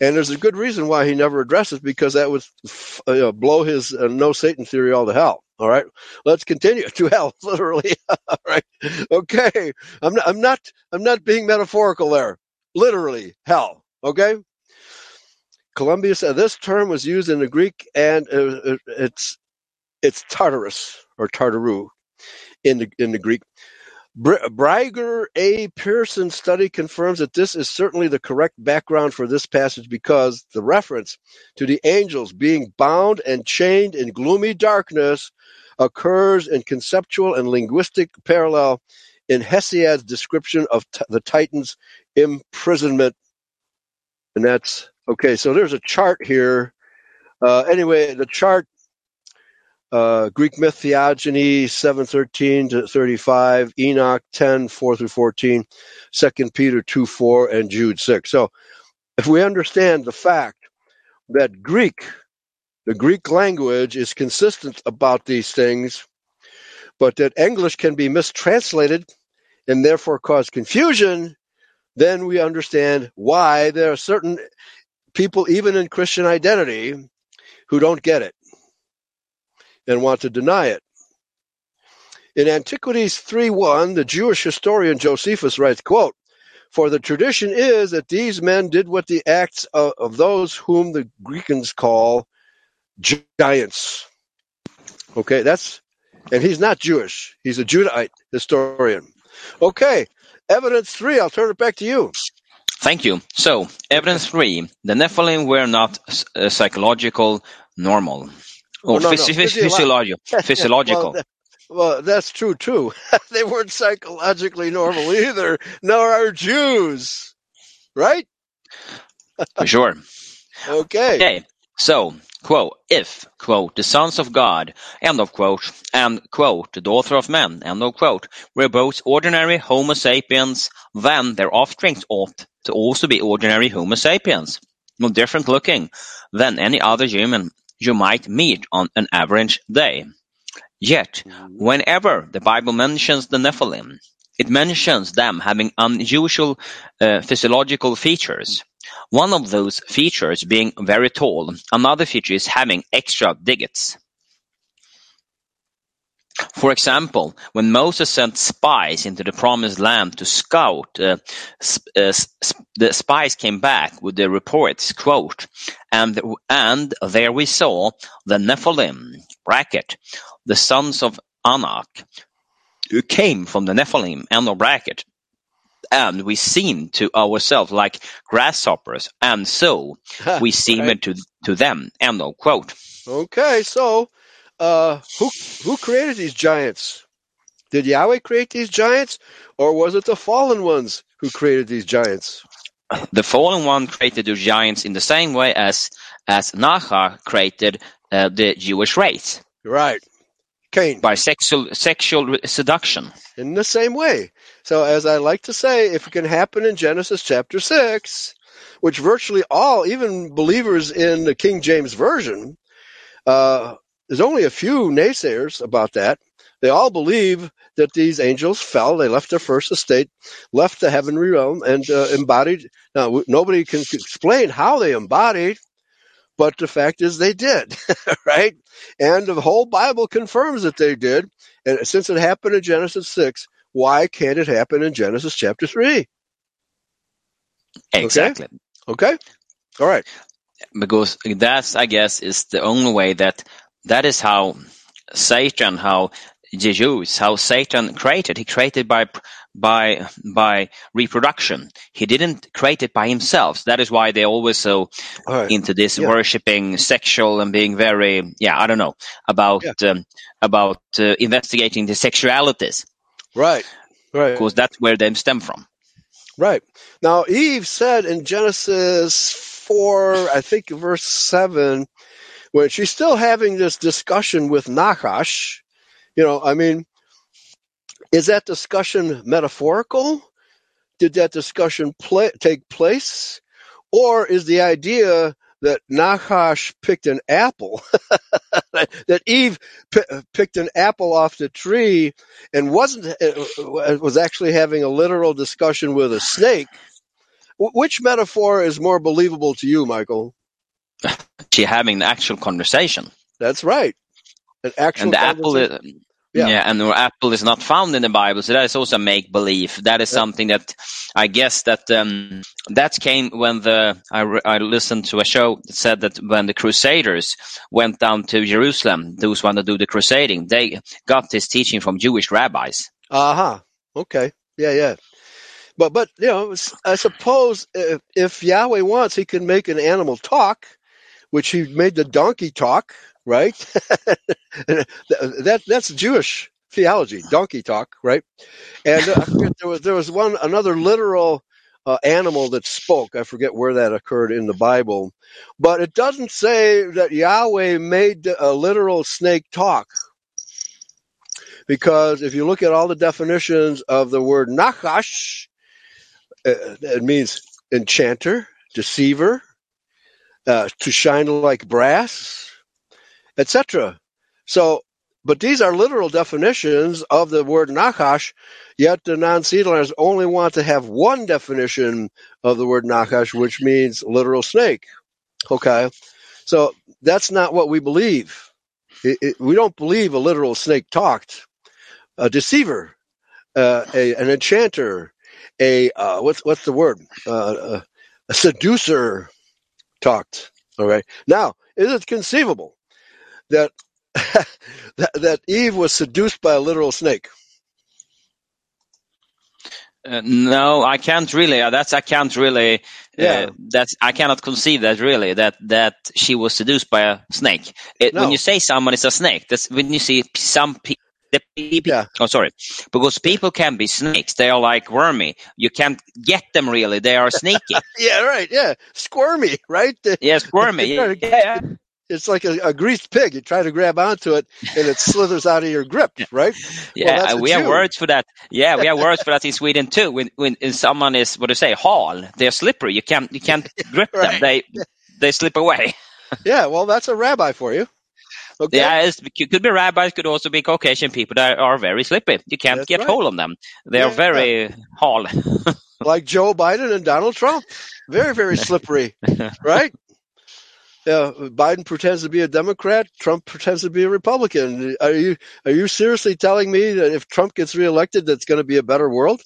and there's a good reason why he never addresses because that would blow his uh, no Satan theory all to hell. All right, let's continue to hell, literally. all right, okay. I'm not, I'm not, I'm not being metaphorical there. Literally, hell. Okay. Columbia said this term was used in the Greek, and uh, uh, it's it's Tartarus or Tartaru in the in the Greek. Br- Briger A. Pearson study confirms that this is certainly the correct background for this passage because the reference to the angels being bound and chained in gloomy darkness occurs in conceptual and linguistic parallel in Hesiod's description of t- the Titans' imprisonment. And that's okay. So there's a chart here. Uh, anyway, the chart uh, Greek myth theogony 713 to 35, Enoch 10 4 through 14, 2 Peter 2 4, and Jude 6. So if we understand the fact that Greek, the Greek language is consistent about these things, but that English can be mistranslated and therefore cause confusion, then we understand why there are certain people, even in Christian identity, who don't get it and want to deny it. In Antiquities 3.1, the Jewish historian Josephus writes, quote, For the tradition is that these men did what the acts of, of those whom the Greeks call giants. Okay, that's, and he's not Jewish. He's a Judahite historian. Okay, evidence three. I'll turn it back to you. Thank you. So, evidence three: the Nephilim were not uh, psychological, normal, or Oh, no, no, physi- physiolo- physiological. physiological. Well, well, that's true too. they weren't psychologically normal either, nor are Jews. Right? for sure. Okay. Okay, so, quote, if, quote, the sons of God, end of quote, and, quote, the daughter of men, end of quote, were both ordinary Homo sapiens, then their offspring ought to also be ordinary Homo sapiens, no different looking than any other human you might meet on an average day. Yet, whenever the Bible mentions the Nephilim, it mentions them having unusual uh, physiological features. One of those features being very tall, another feature is having extra digits. For example, when Moses sent spies into the promised land to scout, uh, uh, the spies came back with the reports, quote, and, and there we saw the Nephilim, bracket, the sons of Anak, who came from the Nephilim, end of bracket, and we seemed to ourselves like grasshoppers, and so we seemed Right. to, to them, end of quote. Okay, so uh, who who created these giants? Did Yahweh create these giants, or was it the fallen ones who created these giants? The fallen one created the giants in the same way as as Nahar created uh, the Jewish race Right, Cain. by sexual sexual seduction. in the same way. So, as I like to say, if it can happen in Genesis chapter 6, which virtually all, even believers in the King James Version, uh, there's only a few naysayers about that. They all believe that these angels fell, they left their first estate, left the heavenly realm, and uh, embodied. Now, nobody can explain how they embodied, but the fact is they did, right? And the whole Bible confirms that they did. And since it happened in Genesis 6, why can't it happen in Genesis chapter 3? Exactly. Okay? All right. Because that's I guess is the only way that that is how Satan, how the Jews, how Satan created. He created by by by reproduction. He didn't create it by himself. That is why they're always so right. into this Yeah. worshiping sexual and being very yeah i don't know about um, about uh, investigating the sexualities Right. Right. because that's where they stem from Right. Now, Eve said in Genesis 4, I think verse 7, when she's still having this discussion with Nachash, you know, I mean, is that discussion metaphorical? Did that discussion pla take place? Or is the idea that Nachash picked an apple, that Eve pi picked an apple off the tree and wasn't uh, was actually having a literal discussion with a snake? Wh- Which metaphor is more believable to you, Michael? She having an actual conversation That's right. An actual and the apple is, Yeah. yeah. and the apple is not found in the bible so that is also make believe that is Yeah. something that i guess that um that came when the I, re- I listened to a show that said that when the crusaders went down to jerusalem those one to do the crusading they got this teaching from jewish rabbis Uh-huh. Okay. Yeah, yeah. But but you know, I suppose if, if Yahweh wants, he can make an animal talk, which he made the donkey talk, right? that that's Jewish theology, donkey talk, right? And uh, there was there was one another literal uh, animal that spoke. I forget where that occurred in the Bible, but it doesn't say that Yahweh made a literal snake talk because if you look at all the definitions of the word nachash, uh, it means enchanter, deceiver, uh, to shine like brass, etc. So, but these are literal definitions of the word nachash, yet the non-seedlers only want to have one definition of the word nachash, which means literal snake. Okay, so that's not what we believe. It, it, we don't believe a literal snake talked a deceiver, uh, a, an enchanter, a uh, what's what's the word? Uh, a, a seducer talked. Right. Now, is it conceivable that that, that Eve was seduced by a literal snake? Uh, no, I can't really. Uh, that's I can't really. Yeah. Uh, that's I cannot conceive that really that that she was seduced by a snake. It, No. When you say someone is a snake, that's when you see some the people. Yeah. Oh, sorry, because people can be snakes. They are like wormy. You can't get them really. They are sneaky. Yeah, right. Yeah, squirmy, right? Yes, wormy. Yeah, yeah. It's like a, a greased pig. You try to grab onto it, and it slithers out of your grip, right? Yeah, that's uh, we have words for that. Yeah, we have words for that in Sweden too. When when someone is what do you say, hal, they're slippery. You can't you can't grip them. They they slip away. Yeah, well, that's a rabbi for you. Okay. Yeah, it's, it could be rabbis, could also be Caucasian people that are very slippy. You can't That's get right. hold of them. They are Yeah. very hal. like Joe Biden and Donald Trump. Very, very slippery, right? Yeah, Biden pretends to be a Democrat. Trump pretends to be a Republican. Are you are you seriously telling me that if Trump gets reelected, that's going to be a better world?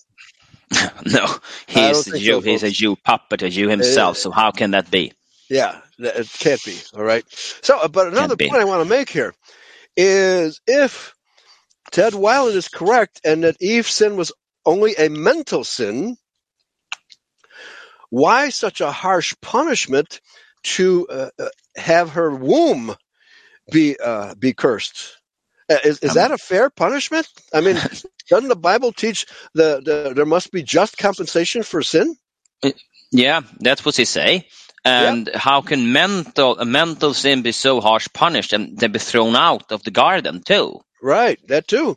no, he's a Jew. so, he's a. Jew puppet, a Jew himself. Uh, so how can that be? Yeah, it can't be. All right. So, uh, but another point I want to make here is if Ted Weiland is correct and that Eve's sin was only a mental sin, why such a harsh punishment to uh, uh, have her womb be uh, be cursed? Uh, Is, is Um, that a fair punishment? I mean, doesn't the Bible teach the, the there must be just compensation for sin? Yeah, that's what he say. And how can mental a mental sin be so harsh punished and then be thrown out of the garden too? Right, that too.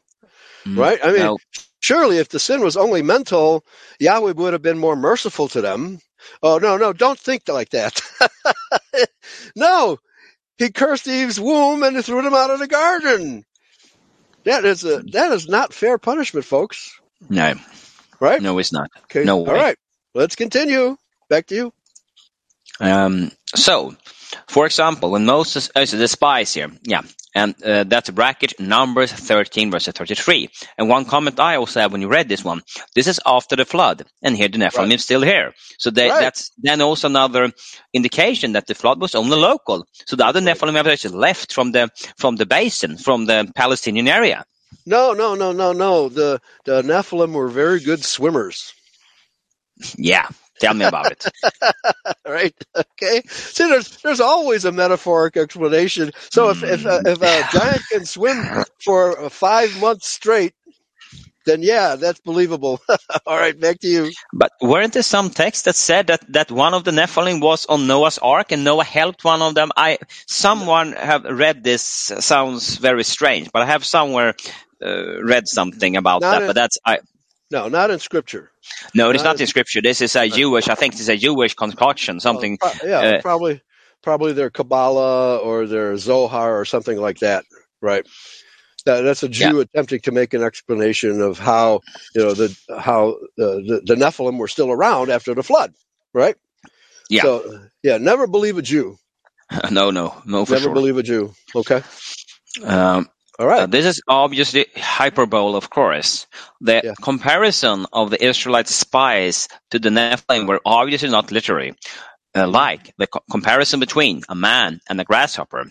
Mm, Right? I mean, no. surely if the sin was only mental, Yahweh would have been more merciful to them. Oh, no, no, don't think like that. no, he cursed Eve's womb and threw them out of the garden. That is a that is not fair punishment, folks. no, Right? no, it's not. Okay. no way. right. Let's continue. Back to you. Um, so, for example, when Moses, oh, so the spies here, yeah, and uh, that's a bracket, Numbers 13, verse 33. And one comment I also have when you read this one, this is after the flood, and here the Nephilim Right. is still here. So they, Right. that's then also another indication that the flood was only local. So the other Nephilim have actually left from the from the basin, from the Palestinian area. No, no, no, no, no. The the Nephilim were very good swimmers. Yeah, tell me about it. right? Okay. See, there's there's always a metaphoric explanation. So if if a, if a giant can swim for five months straight, then yeah, that's believable. All right, back to you. But weren't there some texts that said that, that one of the Nephilim was on Noah's Ark and Noah helped one of them? I someone have read this. Sounds very strange, but I have somewhere uh, read something about Not that. in- But that's I No, not in scripture. no, it's not not in scripture. This is a Jewish. I think this is a Jewish concoction. Something. Uh, pro- yeah, uh, probably probably their Kabbalah or their Zohar or something like that. Right. That, that's a Jew attempting to make an explanation of how you know the how the, the the Nephilim were still around after the flood. Right. Yeah. So yeah, never believe a Jew. no, no, no, for never sure. believe a Jew. Okay. Um, All right. Uh, this is obviously hyperbole, of course. The Yeah. comparison of the Israelite spies to the Nephilim were obviously not literary, uh, like the co- comparison between a man and a grasshopper.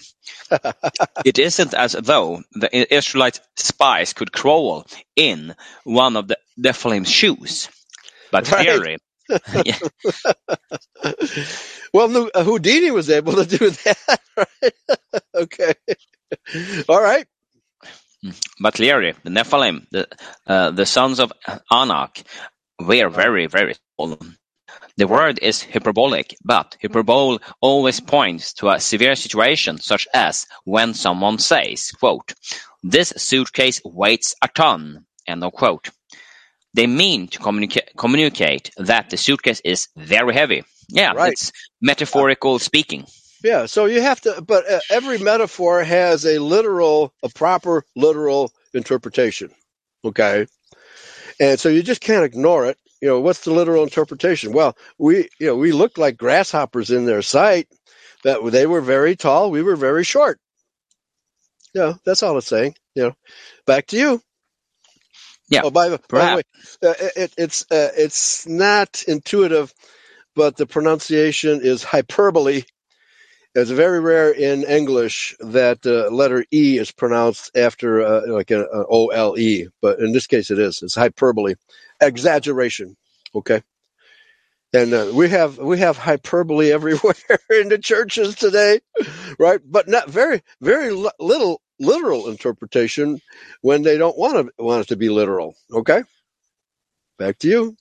it isn't as though the Israelite spies could crawl in one of the Nephilim's shoes. But Right. clearly, yeah, well, Houdini was able to do that. Right? okay. All right. But clearly, the Nephilim, the, uh, the sons of Anak, were very, very small. The word is hyperbolic, but hyperbole always points to a severe situation, such as when someone says, quote, this suitcase weighs a ton, end of quote. They mean to communica- communicate that the suitcase is very heavy. Yeah, Right. it's metaphorical speaking. Yeah. So you have to, but uh, every metaphor has a literal, a proper literal interpretation. Okay. And so you just can't ignore it. You know, what's the literal interpretation? Well, we, you know, we looked like grasshoppers in their sight, that they were very tall. We were very short. Yeah, that's all it's saying. You know, back to you. Yeah, Oh, by the, by the way, uh, it, it's uh, it's not intuitive, but the pronunciation is hyperbole. It's very rare in English that the letter E is pronounced after uh, like an O L E, but in this case it is. It's hyperbole, exaggeration. Okay, and uh, we have we have hyperbole everywhere in the churches today, right? But not very very li- little literal interpretation when they don't want to want it to be literal. Okay, back to you.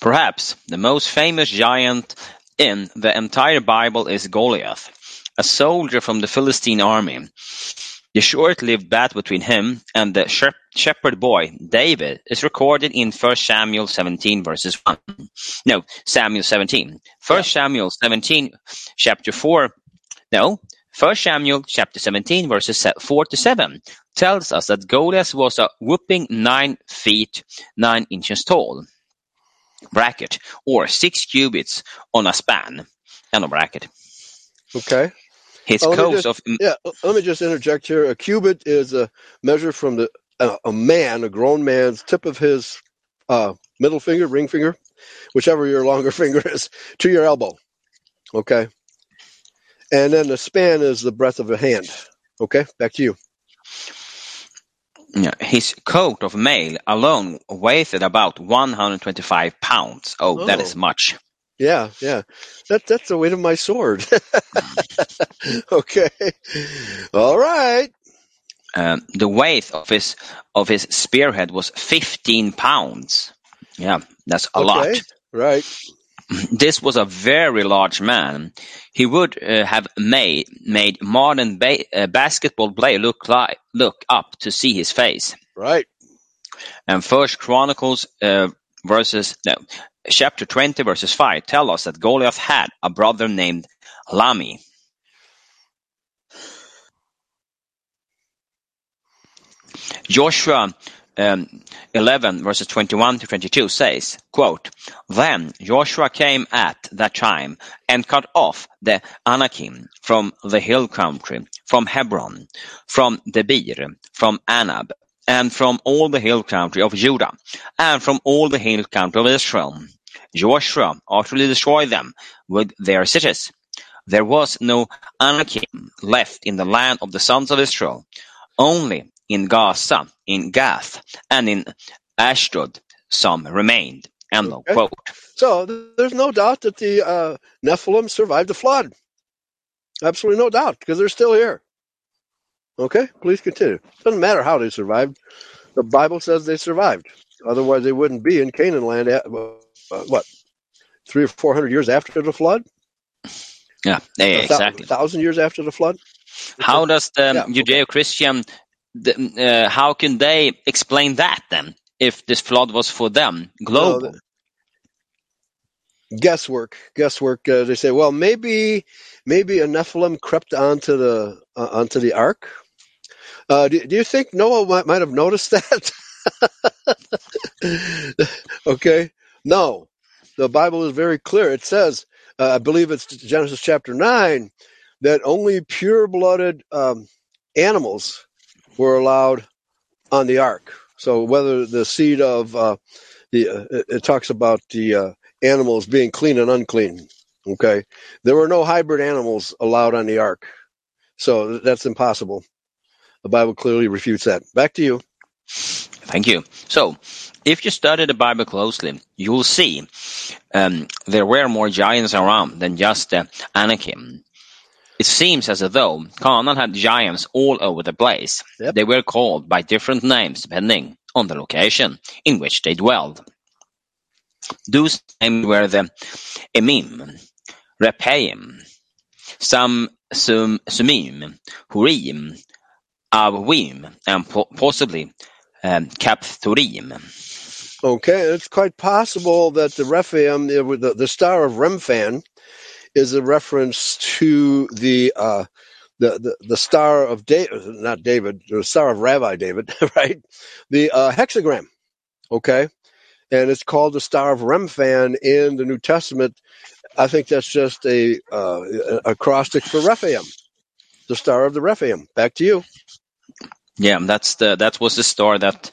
Perhaps the most famous giant in the entire Bible is Goliath, a soldier from the Philistine army. The short-lived battle between him and the shepherd boy David is recorded in 1 Samuel 17 verses 1. No, Samuel 17. 1 Samuel 17 chapter 4. No, 1 Samuel chapter 17 verses 4 to 7 tells us that Goliath was a whooping 9 feet 9 inches tall bracket or 6 cubits on a span. End of bracket. Okay. His me just- of Yeah, uh, let me just interject here. A cubit is a measure from the uh, a man, a grown man's tip of his uh, middle finger, ring finger, whichever your longer finger is, to your elbow. Okay. And then the span is the breadth of a hand. Okay, back to you. Yeah, His coat of mail alone weighed about 125 pounds. Oh, that Oh. is much. Yeah, yeah. That that's the weight of my sword. okay. All right. Um, the weight of his of his spearhead was 15 pounds. Yeah, that's a lot. Right. This was a very large man. He would uh, have made made modern ba- uh, basketball player look like look up to see his face. Right. And First Chronicles uh, verses no, chapter 20 verses 5 tell us that Goliath had a brother named Lahmi. Joshua um, 11 verses 21 to 22 says, quote, Then Joshua came at that time and cut off the Anakim from the hill country, from Hebron, from Debir, from Anab, and from all the hill country of Judah, and from all the hill country of Israel. Joshua utterly destroyed them with their cities. There was no Anakim left in the land of the sons of Israel, only in Gaza, in Gath, and in Ashdod some remained. End Okay. quote. So there's no doubt that the uh, Nephilim survived the flood. Absolutely no doubt because they're still here. Okay, please continue. Doesn't matter how they survived. The Bible says they survived. Otherwise, they wouldn't be in Canaan land. At, uh, what, three or four hundred years after the flood? Yeah, yeah, A exactly. thousand years after the flood. How does the Yeah. Judeo-Christian, the, uh, how can they explain that then? If this flood was for them, global. the- Guesswork, guesswork. Uh, they say, well, maybe, maybe a Nephilim crept onto the uh, onto the ark. Uh, do, do you think Noah might, might have noticed that? okay, no. The Bible is very clear. It says, uh, I believe it's Genesis chapter nine, that only pure-blooded um, animals were allowed on the ark. So whether the seed of uh, the uh, it, talks about the uh, animals being clean and unclean. Okay, there were no hybrid animals allowed on the ark, so that's impossible. The Bible clearly refutes that. Back to you. Thank you. So, if you study the Bible closely, you will see um, there were more giants around than just the Anakim. It seems as though Canaan had giants all over the place. Yep. They were called by different names depending on the location in which they dwelled. Those names were the Emim, Rephaim, Sam, Sum, Sumim, Hurim, Avim, and po- possibly um. Okay, it's quite possible that the Rephaim, the, the star of Remphan, is a reference to the uh, the, the the star of David, not David, the star of Rabbi David, right? The uh, hexagram. Okay, and it's called the star of Remphan in the New Testament. I think that's just a uh, acrostic for Rephaim, the star of the Rephaim. Back to you. Yeah, that's the that was the store that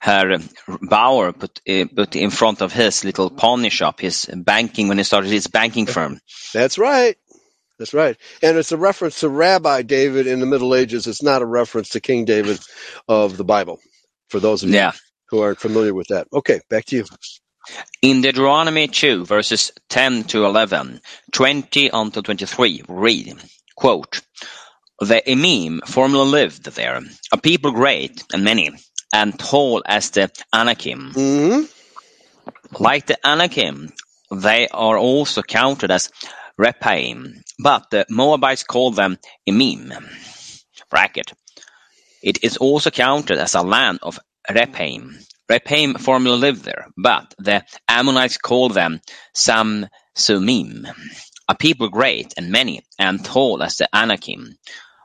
Herr Bauer put uh, put in front of his little pawn shop, his banking when he started his banking firm. That's right. That's right. And it's a reference to Rabbi David in the Middle Ages. It's not a reference to King David of the Bible, for those of you Yeah. who aren't familiar with that. Okay, back to you. In Deuteronomy 2, verses 10 to 11, 20 until 23, read, quote, The Emim formerly lived there, a people great and many, and tall as the Anakim. hmm Like the Anakim, they are also counted as Rephaim, but the Moabites call them Emim. Bracket. It is also counted as a land of Rephaim. Rephaim formerly lived there, but the Ammonites call them Samsumim, a people great and many, and tall as the Anakim.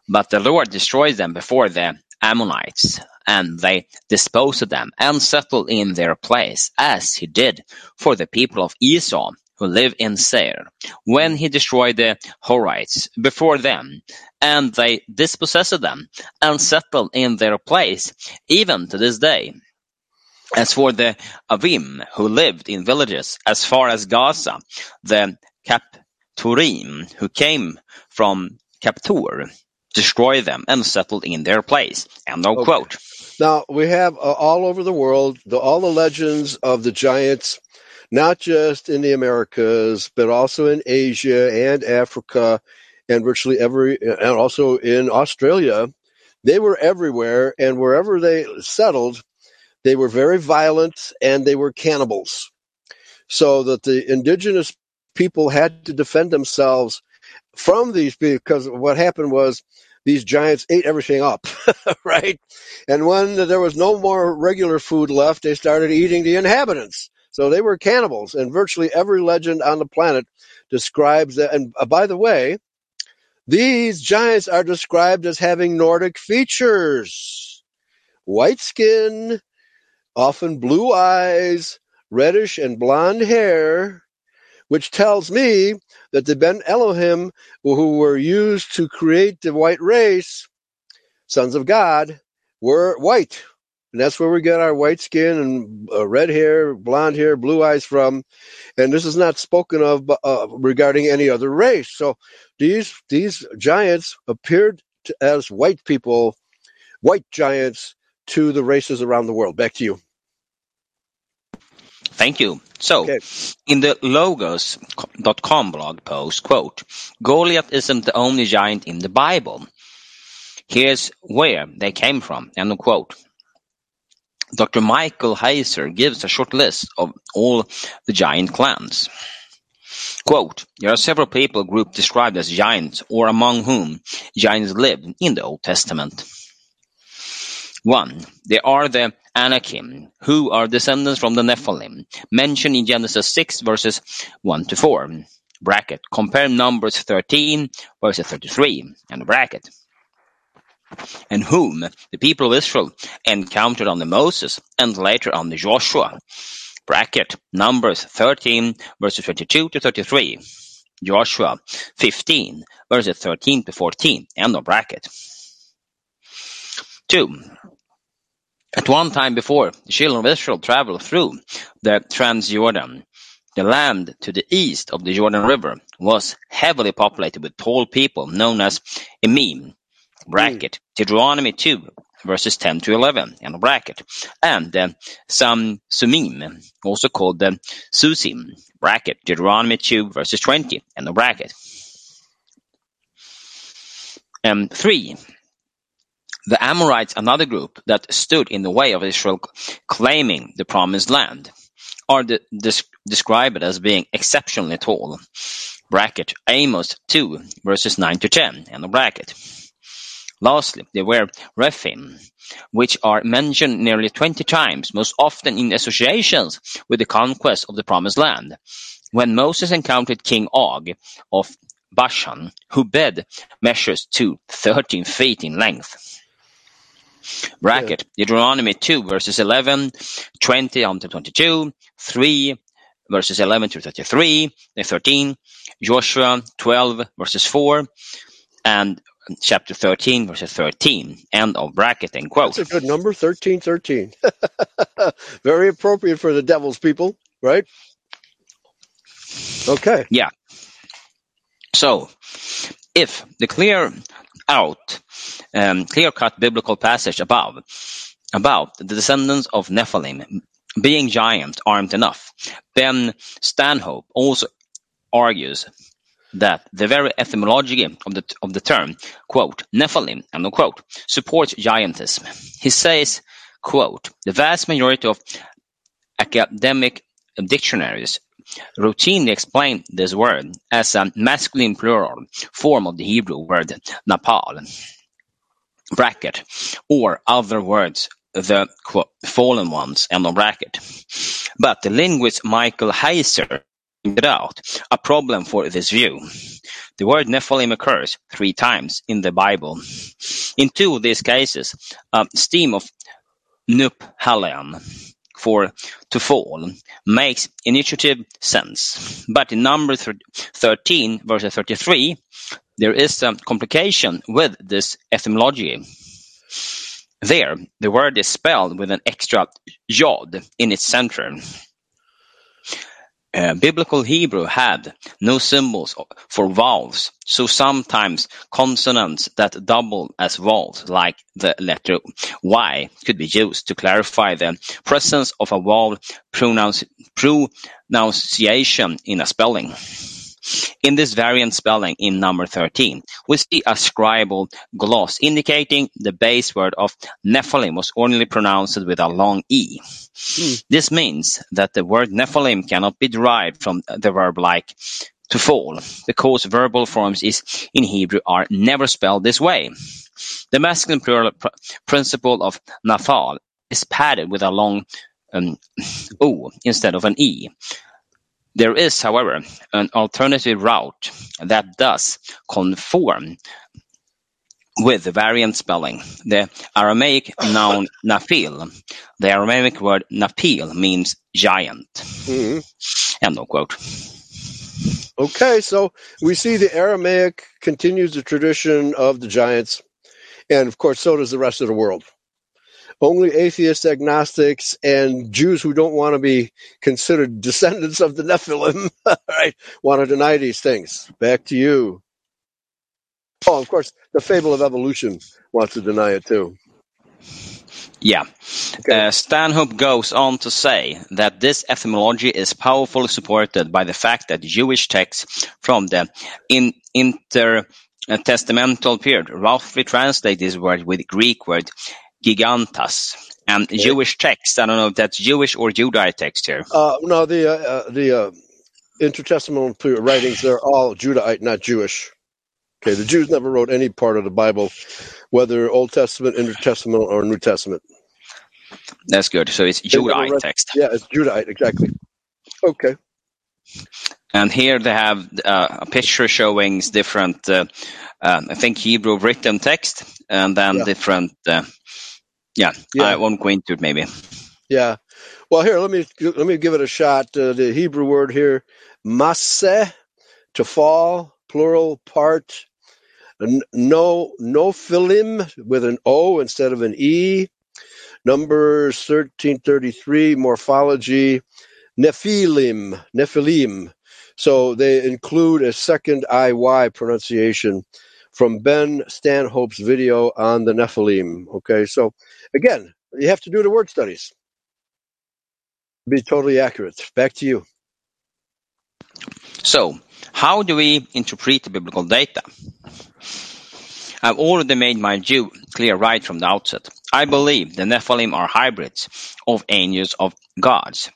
But the Lord destroyed them before the Ammonites, and they disposed of them and settled in their place, as he did for the people of Esau who live in Seir, when he destroyed the Horites before them, and they dispossessed them and settled in their place, even to this day. As for the Avim who lived in villages as far as Gaza, the Caphtorim who came from Caphtor destroyed them and settled in their place. End of Okay. quote. Now we have uh, all over the world the, all the legends of the giants, not just in the Americas, but also in Asia and Africa, and virtually every, and also in Australia. They were everywhere, and wherever they settled, they were very violent and they were cannibals. So that the indigenous people had to defend themselves from these because what happened was these giants ate everything up, right? And when there was no more regular food left, they started eating the inhabitants. So they were cannibals, and virtually every legend on the planet describes that. And uh, by the way, these giants are described as having Nordic features white skin, often blue eyes, reddish and blonde hair, which tells me that the Ben Elohim who were used to create the white race, sons of God, were white. And that's where we get our white skin and uh, red hair, blonde hair, blue eyes from. And this is not spoken of uh, regarding any other race. So these these giants appeared to, as white people, white giants to the races around the world. Back to you. Thank you. So, Okay. in the Logos.com blog post, quote, Goliath isn't the only giant in the Bible. Here's where they came from, end of quote. Dr. Michael Heiser gives a short list of all the giant clans. Quote, there are several people groups described as giants or among whom giants lived in the Old Testament. One, they are the Anakim, who are descendants from the Nephilim, mentioned in Genesis 6 verses 1 to 4. Bracket. Compare Numbers 13 verses 33 and bracket. And whom the people of Israel encountered under Moses and later under Joshua. Bracket. Numbers 13 verses 22 to 33. Joshua 15 verses 13 to 14. End of bracket. Two, at one time before, the children of Israel traveled through the Transjordan. The land to the east of the Jordan River was heavily populated with tall people known as Emim, bracket, Deuteronomy 2, verses 10 to 11, and bracket, and uh, some Sumim, also called the Zuzim, bracket, Deuteronomy 2, verses 20, and bracket. Um, three, the Amorites, another group that stood in the way of Israel claiming the promised land, are de- des- described as being exceptionally tall. Bracket Amos 2 verses 9 to 10 and the bracket. Lastly, there were Rephaim, which are mentioned nearly 20 times, most often in associations with the conquest of the promised land. When Moses encountered King Og of Bashan, whose bed measures to 13 feet in length. Bracket Deuteronomy 2 verses 11, 20 until 22, 3 verses 11 to 33, and 13, Joshua 12 verses 4, and chapter 13, verse 13, end of bracket, end quote. That's a good number, thirteen, thirteen. Very appropriate for the devil's people, right? Okay. Yeah so, if the clear out, um, clear cut biblical passage above about the descendants of Nephilim being giants aren't enough, then Stanhope also argues that the very etymology of the, of the term, quote, Nephilim, and unquote, supports giantism. He says, quote, the vast majority of academic dictionaries routinely explain this word as a masculine plural form of the Hebrew word napal, bracket, or other words, the quote, fallen ones, end of bracket. But the linguist Michael Heiser pointed out a problem for this view. The word Nephilim occurs three times in the Bible. In two of these cases, a stem of Nuphalion for to fall makes initiative sense. But in number thir- 13, verse 33, there is a complication with this etymology. There, the word is spelled with an extra yod in its center. Uh, biblical Hebrew had no symbols for vowels, so sometimes consonants that double as vowels, like the letter Y, could be used to clarify the presence of a vowel pronunciation in a spelling. In this variant spelling in number 13, we see a scribal gloss indicating the base word of Nephilim was only pronounced with a long E. This means that the word Nephilim cannot be derived from the verb like to fall, because verbal forms is in Hebrew are never spelled this way. The masculine plural pr- principle of Nathal is padded with a long um, O instead of an E. There is, however, an alternative route that does conform with the variant spelling. The Aramaic noun nafil, the Aramaic word napil means giant. Mhm. End of quote. Okay, so we see the Aramaic continues the tradition of the giants, and of course, so does the rest of the world. Only atheists, agnostics, and Jews who don't want to be considered descendants of the Nephilim, right, want to deny these things. Back to you. Oh, of course, the fable of evolution wants to deny it too. Yeah. Okay. Uh, Stanhope goes on to say that this etymology is powerfully supported by the fact that Jewish texts from the in, intertestamental period roughly translate this word with Greek word gigantas. And Jewish texts, I don't know if that's Jewish or Judaic text here. Uh, no, the uh, uh, the uh, intertestamental writings they're all Judahite, not Jewish. Okay, the Jews never wrote any part of the Bible, whether Old Testament, Intertestament, or New Testament. That's good. So it's Judaic read- text. Yeah, it's Judahite, exactly. Okay. And here they have uh, a picture showing different, uh, um, I think Hebrew written text, and then Yeah. different. Uh, yeah, Yeah. I won't go into it maybe. Yeah. Well, here let me let me give it a shot. Uh, the Hebrew word here, maseh, to fall, plural part. No, no philim with an O instead of an E. Numbers thirteen thirty three morphology, Nephilim, Nephilim. So they include a second IY pronunciation from Ben Stanhope's video on the Nephilim. Okay, so again, you have to do the word studies. Be totally accurate. Back to you. So, how do we interpret the biblical data? I've already made my view clear right from the outset. I believe the Nephilim are hybrids of angels of gods.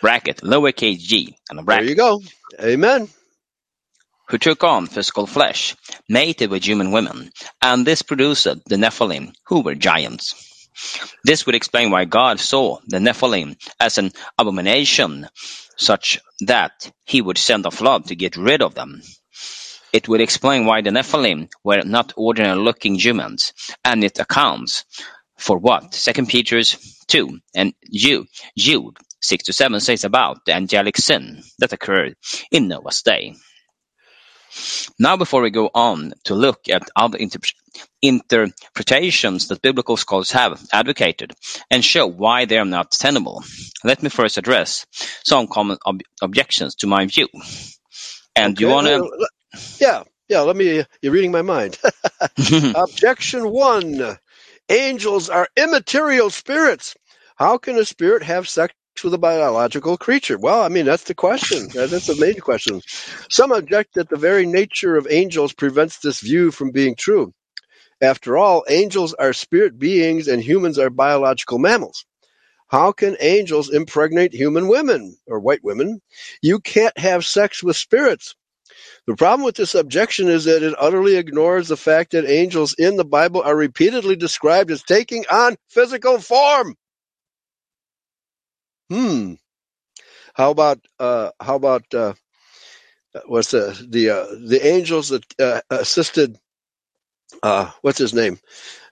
Bracket, lowercase g, and a There you go. Amen. Who took on physical flesh, mated with human women, and this produced the Nephilim, who were giants. This would explain why God saw the Nephilim as an abomination, such that he would send a flood to get rid of them. It would explain why the Nephilim were not ordinary looking humans, and it accounts for what Second Peter's 2 and Jude, Jude 6 to 7 says about the angelic sin that occurred in Noah's day. Now, before we go on to look at other interp- interpretations that biblical scholars have advocated and show why they are not tenable, let me first address some common ob- objections to my view. And do you want to? Yeah, yeah. Let me. You're reading my mind. Objection one: Angels are immaterial spirits. How can a spirit have sex with a biological creature? Well, I mean that's the question. That's the main question. Some object that the very nature of angels prevents this view from being true. After all, angels are spirit beings and humans are biological mammals. How can angels impregnate human women or white women? You can't have sex with spirits. The problem with this objection is that it utterly ignores the fact that angels in the Bible are repeatedly described as taking on physical form. Hmm. How about uh, how about uh, what's the the uh, the angels that uh, assisted uh, what's his name?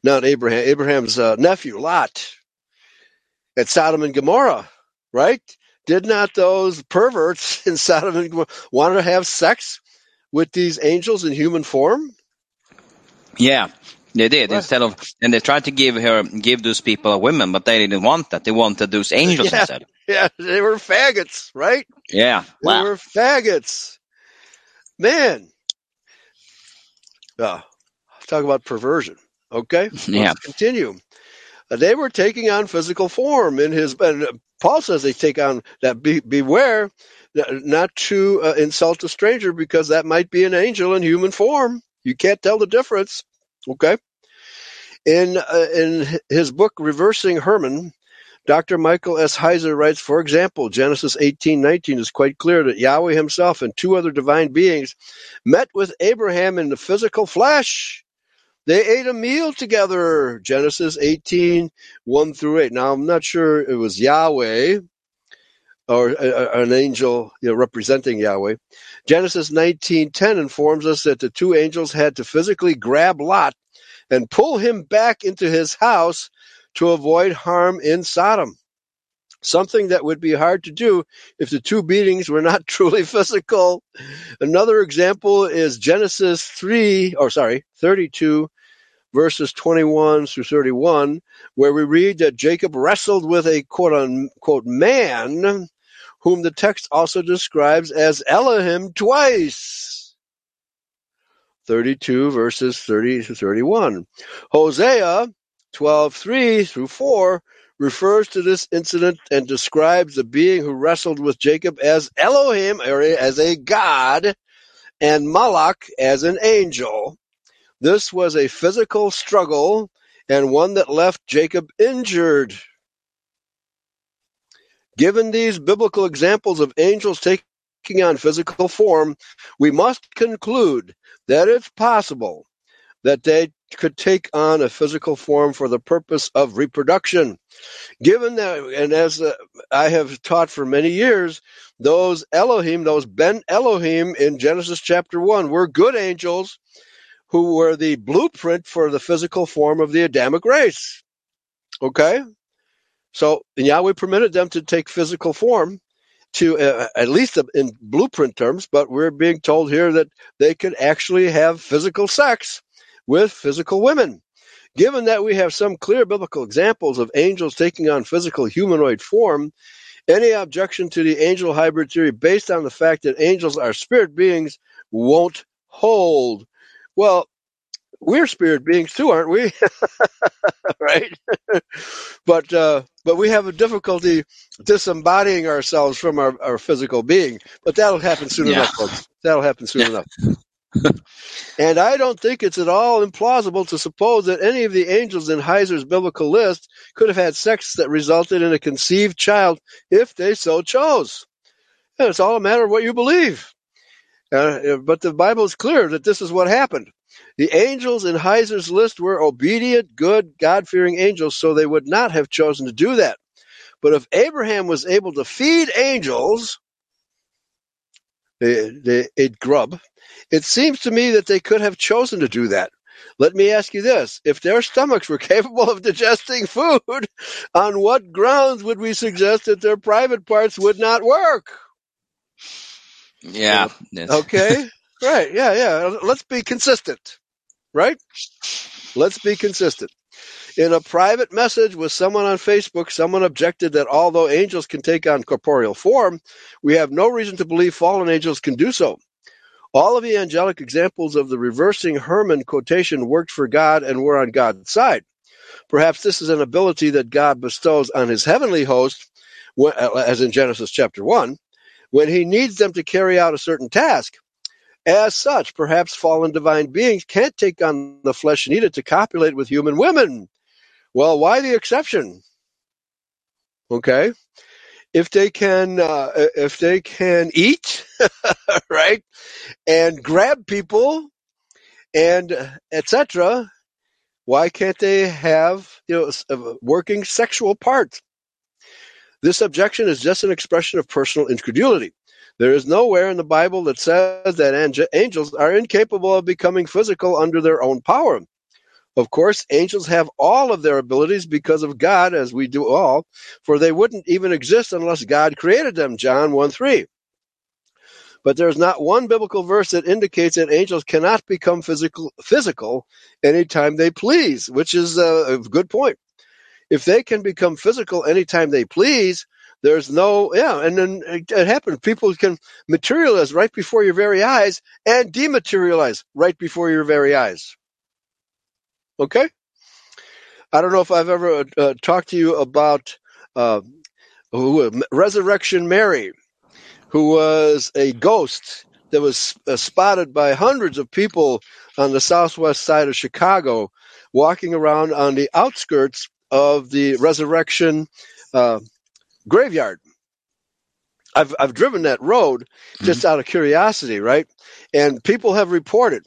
Not Abraham. Abraham's uh, nephew Lot at Sodom and Gomorrah, right? Did not those perverts in Sodom and Gomorrah want to have sex with these angels in human form? Yeah, they did. Right. Instead of, and they tried to give her, give those people a women, but they didn't want that. They wanted those angels Yeah. instead. Yeah, they were faggots, right? Yeah. They Wow. were faggots. Man. Uh, talk about perversion. Okay? Yeah. Let's continue. Uh, They were taking on physical form in his, uh, Paul says they take on that, be, beware not to uh, insult a stranger because that might be an angel in human form. You can't tell the difference. Okay? In, uh, in his book, Reversing Hermon, Dr. Michael S. Heiser writes, for example, Genesis 18:19 is quite clear that Yahweh himself and two other divine beings met with Abraham in the physical flesh. They ate a meal together. Genesis 18, 1 through 8. Now, I'm not sure it was Yahweh or an angel you know, representing Yahweh. Genesis 19:10 informs us that the two angels had to physically grab Lot and pull him back into his house to avoid harm in Sodom. Something that would be hard to do if the two beatings were not truly physical. Another example is Genesis 3, or sorry, 32, verses 21 through 31, where we read that Jacob wrestled with a quote unquote man, whom the text also describes as Elohim twice. 32 verses 30 to 31. Hosea 12:3 through 4 refers to this incident and describes the being who wrestled with Jacob as Elohim, or as a god, and Malach as an angel. This was a physical struggle and one that left Jacob injured. Given these biblical examples of angels taking on physical form, we must conclude that it's possible that they could take on a physical form for the purpose of reproduction. Given that, and as uh, I have taught for many years, those Elohim, those Ben Elohim in Genesis chapter 1 were good angels who were the blueprint for the physical form of the Adamic race. Okay? So Yahweh permitted them to take physical form to uh, at least in blueprint terms, but we're being told here that they could actually have physical sex with physical women. Given that we have some clear biblical examples of angels taking on physical humanoid form, any objection to the angel hybrid theory based on the fact that angels are spirit beings won't hold. Well, we're spirit beings too, aren't we? right? but uh, but we have a difficulty disembodying ourselves from our, our physical being. But that'll happen soon Yeah. enough, folks. That'll happen soon Yeah. enough. and I don't think it's at all implausible to suppose that any of the angels in Heiser's biblical list could have had sex that resulted in a conceived child if they so chose. And it's all a matter of what you believe. Uh, but the Bible is clear that this is what happened. The angels in Heiser's list were obedient, good, God fearing angels, so they would not have chosen to do that. But if Abraham was able to feed angels, they, they ate grub, it seems to me that they could have chosen to do that. Let me ask you this if their stomachs were capable of digesting food, on what grounds would we suggest that their private parts would not work? Yeah. Okay? Right. Yeah. Yeah. Let's be consistent. Right. Let's be consistent. In a private message with someone on Facebook, someone objected that although angels can take on corporeal form, we have no reason to believe fallen angels can do so. All of the angelic examples of the reversing Hermon quotation worked for God and were on God's side. Perhaps this is an ability that God bestows on his heavenly host, as in Genesis chapter 1, when he needs them to carry out a certain task. As such, perhaps fallen divine beings can't take on the flesh needed to copulate with human women. Well, why the exception? Okay, if they can, uh, if they can eat, right, and grab people, and etc., why can't they have you know working sexual parts? This objection is just an expression of personal incredulity. There is nowhere in the Bible that says that angels are incapable of becoming physical under their own power. Of course, angels have all of their abilities because of God, as we do all, for they wouldn't even exist unless God created them, John 1 3. But there's not one biblical verse that indicates that angels cannot become physical, physical anytime they please, which is a good point. If they can become physical anytime they please, there's no, yeah, and then it, it happens. People can materialize right before your very eyes and dematerialize right before your very eyes. Okay? I don't know if I've ever uh, talked to you about uh, Resurrection Mary, who was a ghost that was uh, spotted by hundreds of people on the southwest side of Chicago, walking around on the outskirts of the Resurrection uh, graveyard. I've I've driven that road just mm-hmm. out of curiosity, right? And people have reported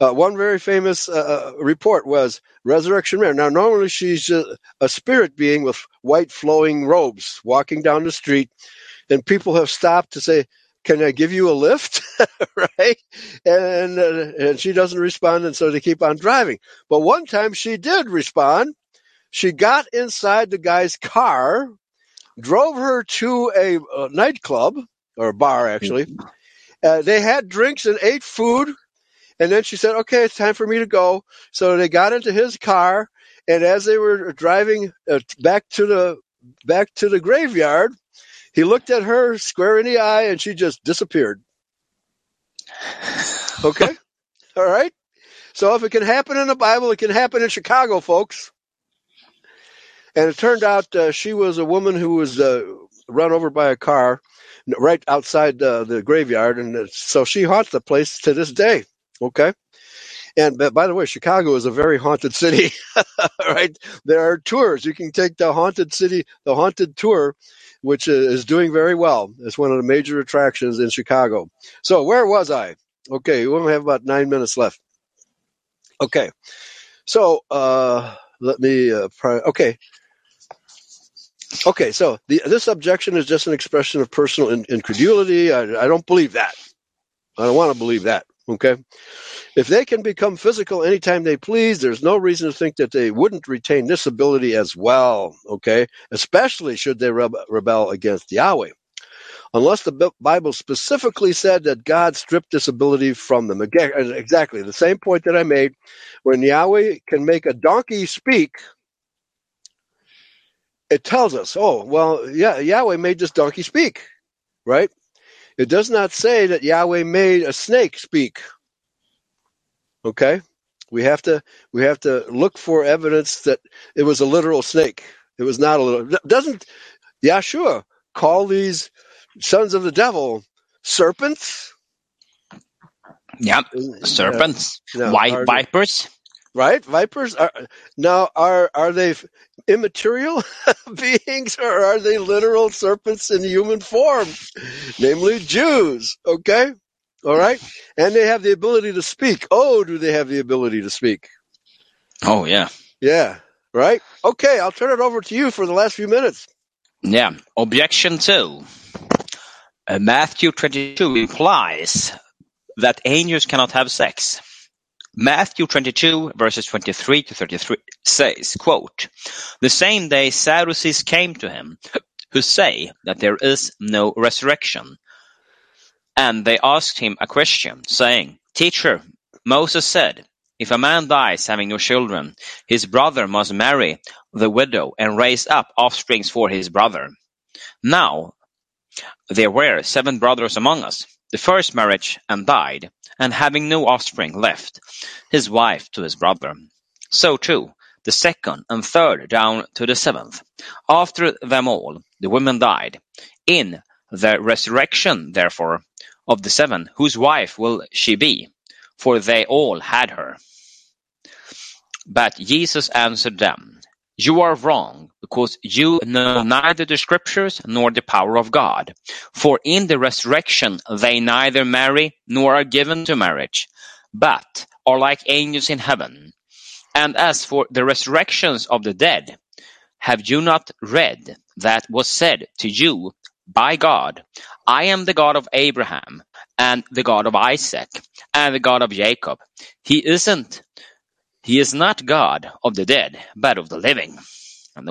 uh, one very famous uh, uh, report was Resurrection Mary. Now, normally she's a, a, spirit being with white flowing robes walking down the street, and people have stopped to say, "Can I give you a lift?" right? And uh, and she doesn't respond, and so they keep on driving. But one time she did respond. She got inside the guy's car, drove her to a, a nightclub or a bar, actually. Uh, they had drinks and ate food and then she said, okay, it's time for me to go. So they got into his car. And as they were driving uh, back to the back to the graveyard, he looked at her square in the eye and she just disappeared. Okay? All right? So if it can happen in the Bible, it can happen in Chicago, folks. And it turned out uh, she was a woman who was uh, run over by a car right outside uh, the graveyard. And so she haunts the place to this day. Okay. And by the way, Chicago is a very haunted city, right? There are tours. You can take the haunted city, the haunted tour, which is doing very well. It's one of the major attractions in Chicago. So where was I? Okay, we only have about nine minutes left. Okay, so uh, let me. Uh, pri- okay, okay. So the, this objection is just an expression of personal in- incredulity. I, I don't believe that. I don't want to believe that. Okay. If they can become physical anytime they please, there's no reason to think that they wouldn't retain this ability as well. Okay. Especially should they rebel against Yahweh. Unless the Bible specifically said that God stripped this ability from them. Again, exactly the same point that I made. When Yahweh can make a donkey speak, it tells us, oh, well, yeah, Yahweh made this donkey speak, right? It does not say that Yahweh made a snake speak. Okay? We have to we have to look for evidence that it was a literal snake. It was not a little doesn't Yahshua call these sons of the devil serpents? Yep, serpents, white vipers right? Vipers are now are are they immaterial beings or are they literal serpents in human form, namely Jews? Okay, all right, and they have the ability to speak. Oh, do they have the ability to speak? Oh yeah, yeah, right. Okay, I'll turn it over to you for the last few minutes. Yeah. Objection two. Uh, Matthew twenty-two implies that angels cannot have sex. Matthew 22 verses 23 to 33 says, quote, The same day Sadducees came to him, who say that there is no resurrection, And they asked him a question, saying, Teacher, Moses said, if a man dies having no children, his brother must marry the widow and raise up offspring for his brother. Now there were seven brothers among us. The first married and died, and having no offspring left his wife to his brother. So too the second and third down to the seventh. After them all the women died. In the resurrection, therefore, of the seven, whose wife will she be? For they all had her. But Jesus answered them, You are wrong, because you know neither the scriptures nor the power of God. For in the resurrection they neither marry nor are given to marriage, but are like angels in heaven. And as for the resurrections of the dead, have you not read that was said to you by God, I am the God of Abraham and the God of Isaac and the God of Jacob. He isn't he is not God of the dead, but of the living.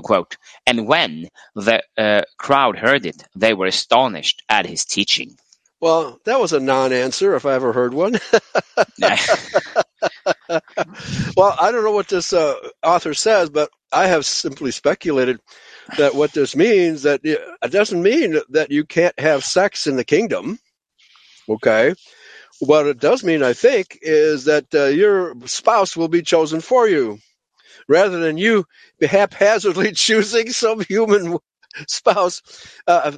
quote. And when the uh, crowd heard it, they were astonished at his teaching. Well, that was a non-answer if I ever heard one. well, I don't know what this uh, author says, but I have simply speculated that what this means that it doesn't mean that you can't have sex in the kingdom. Okay. What it does mean, I think, is that uh, your spouse will be chosen for you rather than you haphazardly choosing some human spouse. Uh,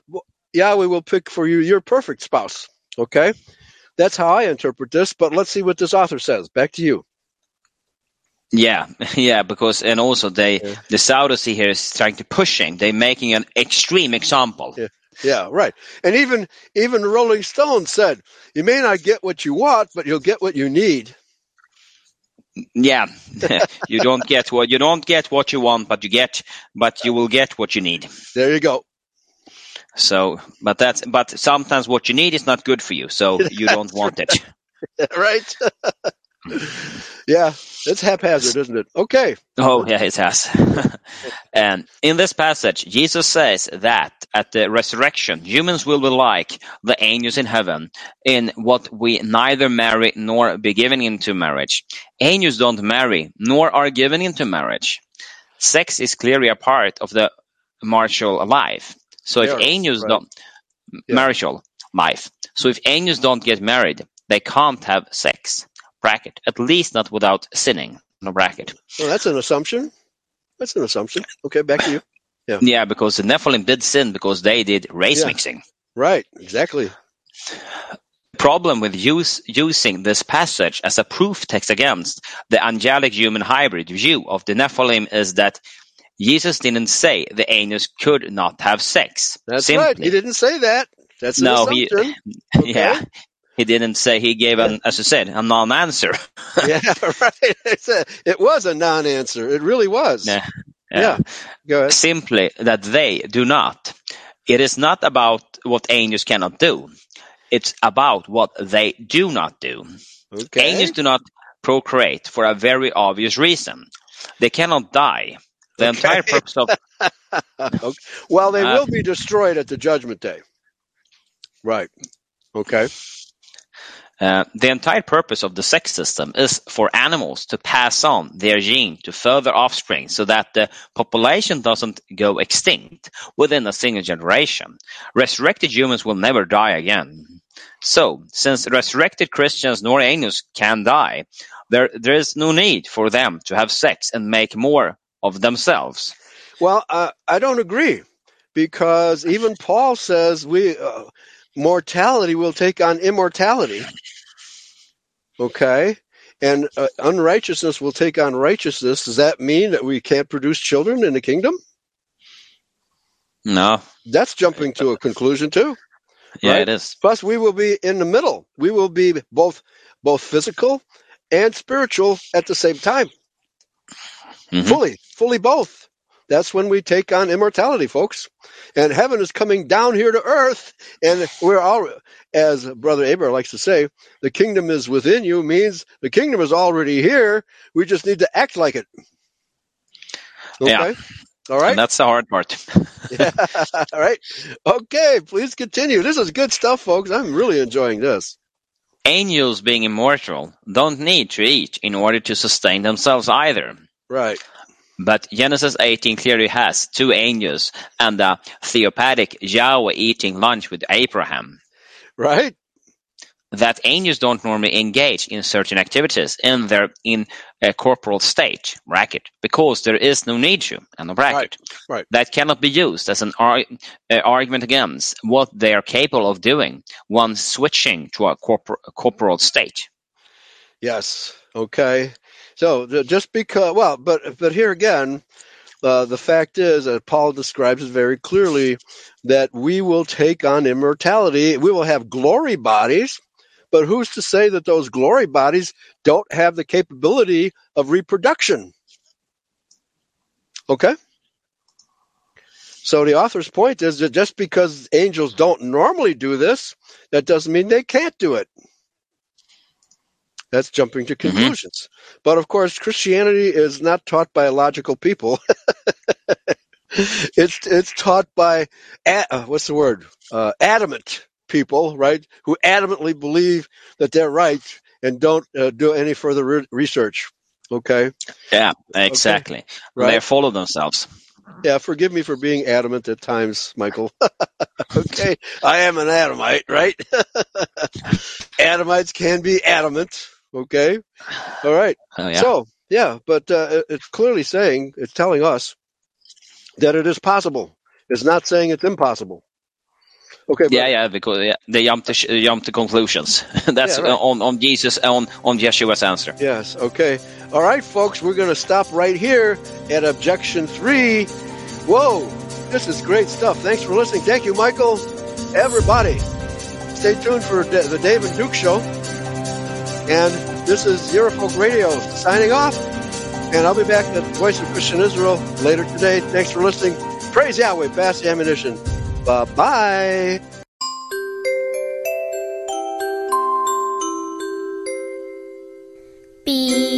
Yahweh will pick for you your perfect spouse. Okay. That's how I interpret this, but let's see what this author says. Back to you. Yeah, yeah, because and also they yeah. the Sadducee here is trying to push him. They're making an extreme example. Yeah. Yeah, right. And even even Rolling Stone said, "You may not get what you want, but you'll get what you need." Yeah, you don't get what you don't get what you want, but you get, but you will get what you need. There you go. So, but that's but sometimes what you need is not good for you, so you don't want it. right. Yeah, it's haphazard, isn't it? Okay. Oh, yeah, it has. and in this passage, Jesus says that at the resurrection, humans will be like the angels in heaven, in what we neither marry nor be given into marriage. Angels don't marry, nor are given into marriage. Sex is clearly a part of the marital life. So if yeah, angels right. don't yeah. marital life. So if angels don't get married, they can't have sex bracket, at least not without sinning. No bracket. Well, that's an assumption. That's an assumption. Okay, back to you. Yeah. Yeah, because the Nephilim did sin because they did race yeah. mixing. Right. Exactly. The problem with use, using this passage as a proof text against the angelic human hybrid view of the Nephilim is that Jesus didn't say the angels could not have sex. That's Simply. right. He didn't say that. That's an no. He, okay. Yeah. He didn't say he gave an, as I said, a non-answer. yeah, right. A, It was a non-answer. It really was. Yeah. yeah. yeah. Go ahead. Simply that they do not. It is not about what angels cannot do. It's about what they do not do. Okay. Angels do not procreate for a very obvious reason. They cannot die. The okay. entire purpose of okay. well, they uh, will be destroyed at the judgment day. Right. Okay. Uh, the entire purpose of the sex system is for animals to pass on their gene to further offspring so that the population doesn't go extinct within a single generation. Resurrected humans will never die again. So, since resurrected Christians nor angels can die, there, there is no need for them to have sex and make more of themselves. Well, uh, I don't agree because even Paul says we uh, mortality will take on immortality. Okay? And uh, unrighteousness will take on righteousness. Does that mean that we can't produce children in the kingdom? No. That's jumping to a conclusion too. Yeah, right? it is. Plus, we will be in the middle. We will be both both physical and spiritual at the same time. Mm-hmm. Fully, fully both. That's when we take on immortality, folks. And heaven is coming down here to earth. And we're all, as Brother Abraham likes to say, the kingdom is within you means the kingdom is already here. We just need to act like it. Okay? Yeah. All right. And that's the hard part. yeah. All right. Okay. Please continue. This is good stuff, folks. I'm really enjoying this. Angels, being immortal, don't need to eat in order to sustain themselves either. Right. But Genesis 18 clearly has two angels and the theophanic Yahweh eating lunch with Abraham. Right. That angels don't normally engage in certain activities in their in a corporal state bracket because there is no need to and a bracket Right, right. that cannot be used as an ar- uh, argument against what they are capable of doing once switching to a corpor- corporal state. Yes. Okay. So just because, well, but but here again, uh, the fact is that Paul describes it very clearly that we will take on immortality. We will have glory bodies, but who's to say that those glory bodies don't have the capability of reproduction? Okay. So the author's point is that just because angels don't normally do this, that doesn't mean they can't do it. That's jumping to conclusions. But of course, Christianity is not taught by logical people. it's it's taught by uh, what's the word? Uh, adamant people, right? Who adamantly believe that they're right and don't uh, do any further re- research. Okay, Yeah, exactly. They're right? full of themselves. Yeah, forgive me for being adamant at times, Michael. okay, I am an Adamite, right? Adamites can be adamant. Okay, all right. Oh, yeah. So yeah, but uh, it's clearly saying it's telling us that it is possible. It's not saying it's impossible. Okay, but yeah, yeah, because yeah, they jump to sh- jump to conclusions. That's Yeah, right. on on Jesus on on Yeshua's answer. yes, okay, all right, folks. We're going to stop right here at objection three. Whoa, this is great stuff. Thanks for listening. Thank you, Michael. Everybody, stay tuned for the the Dave and Duke show. And this is Eurofolk Radio signing off. And I'll be back at Voice of Christian Israel later today. Thanks for listening. Praise Yahweh. The ammunition. Bye bye. Be